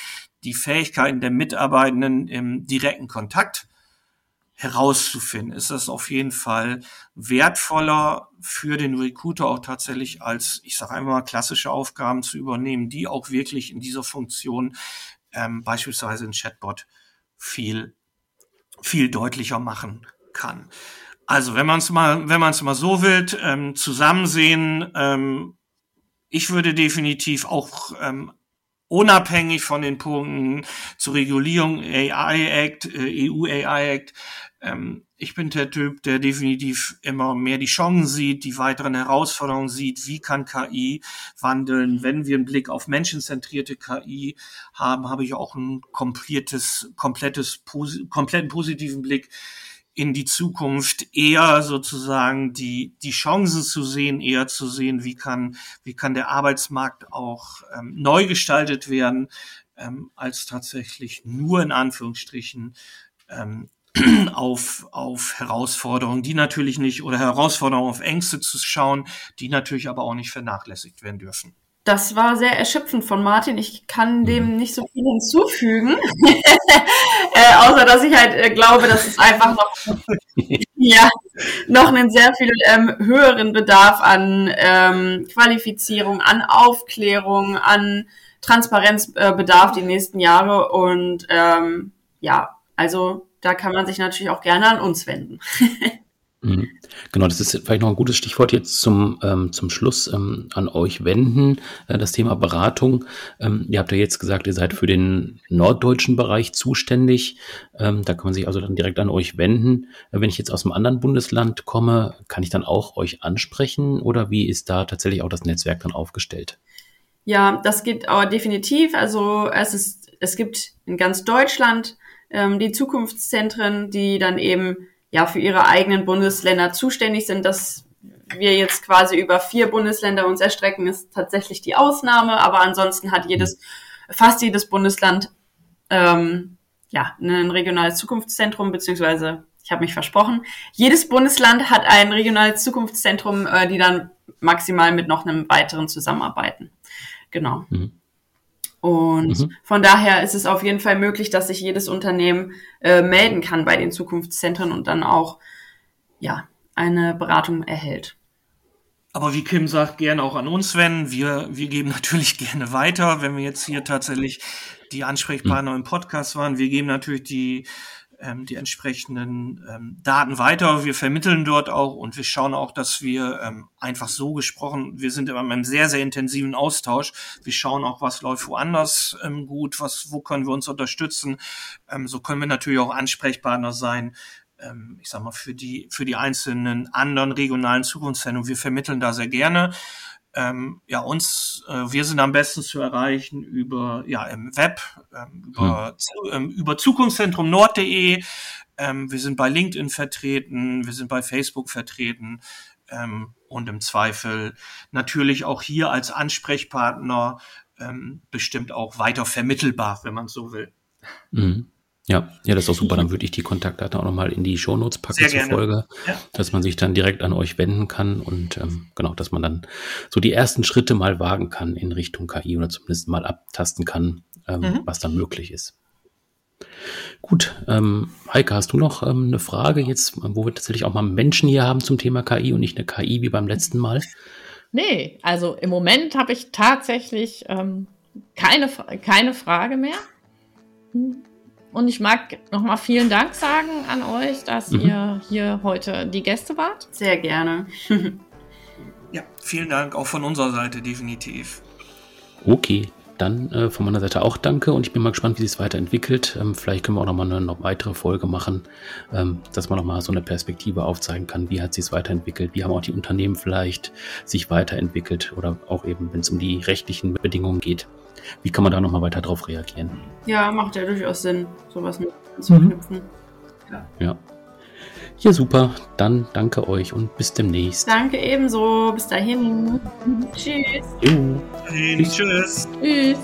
die Fähigkeiten der Mitarbeitenden im direkten Kontakt herauszufinden, ist das auf jeden Fall wertvoller für den Recruiter auch tatsächlich als, ich sage einmal, klassische Aufgaben zu übernehmen, die auch wirklich in dieser Funktion ähm, beispielsweise ein Chatbot viel, viel deutlicher machen kann. Also, wenn man es mal, wenn man es mal so will, ähm, zusammen sehen, ähm, ich würde definitiv auch ähm, unabhängig von den Punkten zur Regulierung AI Act, äh, EU AI Act, ähm, ich bin der Typ, der definitiv immer mehr die Chancen sieht, die weiteren Herausforderungen sieht. Wie kann KI wandeln? Wenn wir einen Blick auf menschenzentrierte KI haben, habe ich auch ein komplettes, komplettes, kompletten positiven Blick in die Zukunft eher sozusagen die, die Chancen zu sehen, eher zu sehen, wie kann, wie kann der Arbeitsmarkt auch ähm, neu gestaltet werden, ähm, als tatsächlich nur in Anführungsstrichen ähm, auf, auf Herausforderungen, die natürlich nicht, oder Herausforderungen auf Ängste zu schauen, die natürlich aber auch nicht vernachlässigt werden dürfen. Das war sehr erschöpfend von Martin. Ich kann dem mhm. nicht so viel hinzufügen, äh, außer dass ich halt äh, glaube, dass es einfach noch, ja, noch einen sehr viel ähm, höheren Bedarf an ähm, Qualifizierung, an Aufklärung, an Transparenz äh, bedarf die nächsten Jahre. Und ähm, ja, also da kann man sich natürlich auch gerne an uns wenden. Mhm. Genau, das ist vielleicht noch ein gutes Stichwort jetzt zum, ähm, zum Schluss ähm, an euch wenden, äh, das Thema Beratung. Ähm, ihr habt ja jetzt gesagt, ihr seid für den norddeutschen Bereich zuständig. Ähm, da kann man sich also dann direkt an euch wenden. Äh, wenn ich jetzt aus einem anderen Bundesland komme, kann ich dann auch euch ansprechen oder wie ist da tatsächlich auch das Netzwerk dann aufgestellt? Ja, das geht aber definitiv. Also es ist, es gibt in ganz Deutschland ähm, die Zukunftszentren, die dann eben ja für ihre eigenen Bundesländer zuständig sind. Dass wir jetzt quasi über vier Bundesländer uns erstrecken, ist tatsächlich die Ausnahme. Aber ansonsten hat jedes, fast jedes Bundesland ähm, ja ein regionales Zukunftszentrum beziehungsweise ich habe mich versprochen. Jedes Bundesland hat ein regionales Zukunftszentrum, äh, die dann maximal mit noch einem weiteren zusammenarbeiten. Genau. Mhm. Und mhm. von daher ist es auf jeden Fall möglich, dass sich jedes Unternehmen äh, melden kann bei den Zukunftszentren und dann auch ja eine Beratung erhält. Aber wie Kim sagt, gerne auch an uns wenden. Wir, wir geben natürlich gerne weiter, wenn wir jetzt hier tatsächlich die Ansprechpartner mhm. im Podcast waren. Wir geben natürlich die ähm, die entsprechenden ähm, Daten weiter. Wir vermitteln dort auch und wir schauen auch, dass wir ähm, einfach so gesprochen, wir sind immer in einem sehr, sehr intensiven Austausch. Wir schauen auch, was läuft woanders ähm, gut, was, wo können wir uns unterstützen. Ähm, so können wir natürlich auch Ansprechpartner sein, ähm, ich sag mal, für die, für die einzelnen anderen regionalen Zukunftszentren. Wir vermitteln da sehr gerne. Ähm, ja, uns, äh, wir sind am besten zu erreichen über, ja, im Web, ähm, über, hm. ähm, über zukunftszentrum-nord.de. Ähm, wir sind bei LinkedIn vertreten, wir sind bei Facebook vertreten ähm, und im Zweifel natürlich auch hier als Ansprechpartner ähm, bestimmt auch weiter vermittelbar, wenn man so will. Mhm. Ja, ja, das ist auch super. Dann würde ich die Kontaktdaten auch nochmal in die Shownotes packen Sehr zur gerne. Folge, Ja. dass man sich dann direkt an euch wenden kann und ähm, genau, dass man dann so die ersten Schritte mal wagen kann in Richtung KI oder zumindest mal abtasten kann, ähm, Mhm. was dann möglich ist. Gut, ähm, Heike, hast du noch ähm, eine Frage jetzt, wo wir tatsächlich auch mal Menschen hier haben zum Thema KI und nicht eine KI wie beim letzten Mal? Nee, also im Moment habe ich tatsächlich ähm, keine, keine Frage mehr. Hm. Und ich mag nochmal vielen Dank sagen an euch, dass Mhm. ihr hier heute die Gäste wart. Sehr gerne. Ja, vielen Dank auch von unserer Seite definitiv. Okay, dann äh, von meiner Seite auch danke und ich bin mal gespannt, wie sich es weiterentwickelt. Ähm, vielleicht können wir auch noch mal eine noch weitere Folge machen, ähm, dass man noch mal so eine Perspektive aufzeigen kann, wie hat sich es weiterentwickelt, wie haben auch die Unternehmen vielleicht sich weiterentwickelt oder auch eben, wenn es um die rechtlichen Bedingungen geht, wie kann man da noch mal weiter drauf reagieren? Ja, macht ja durchaus Sinn, sowas mit zu knüpfen. Ja. Ja, super. Dann danke euch und bis demnächst. Danke ebenso. Bis dahin. Tschüss. Dahin, Tschüss. Tschüss.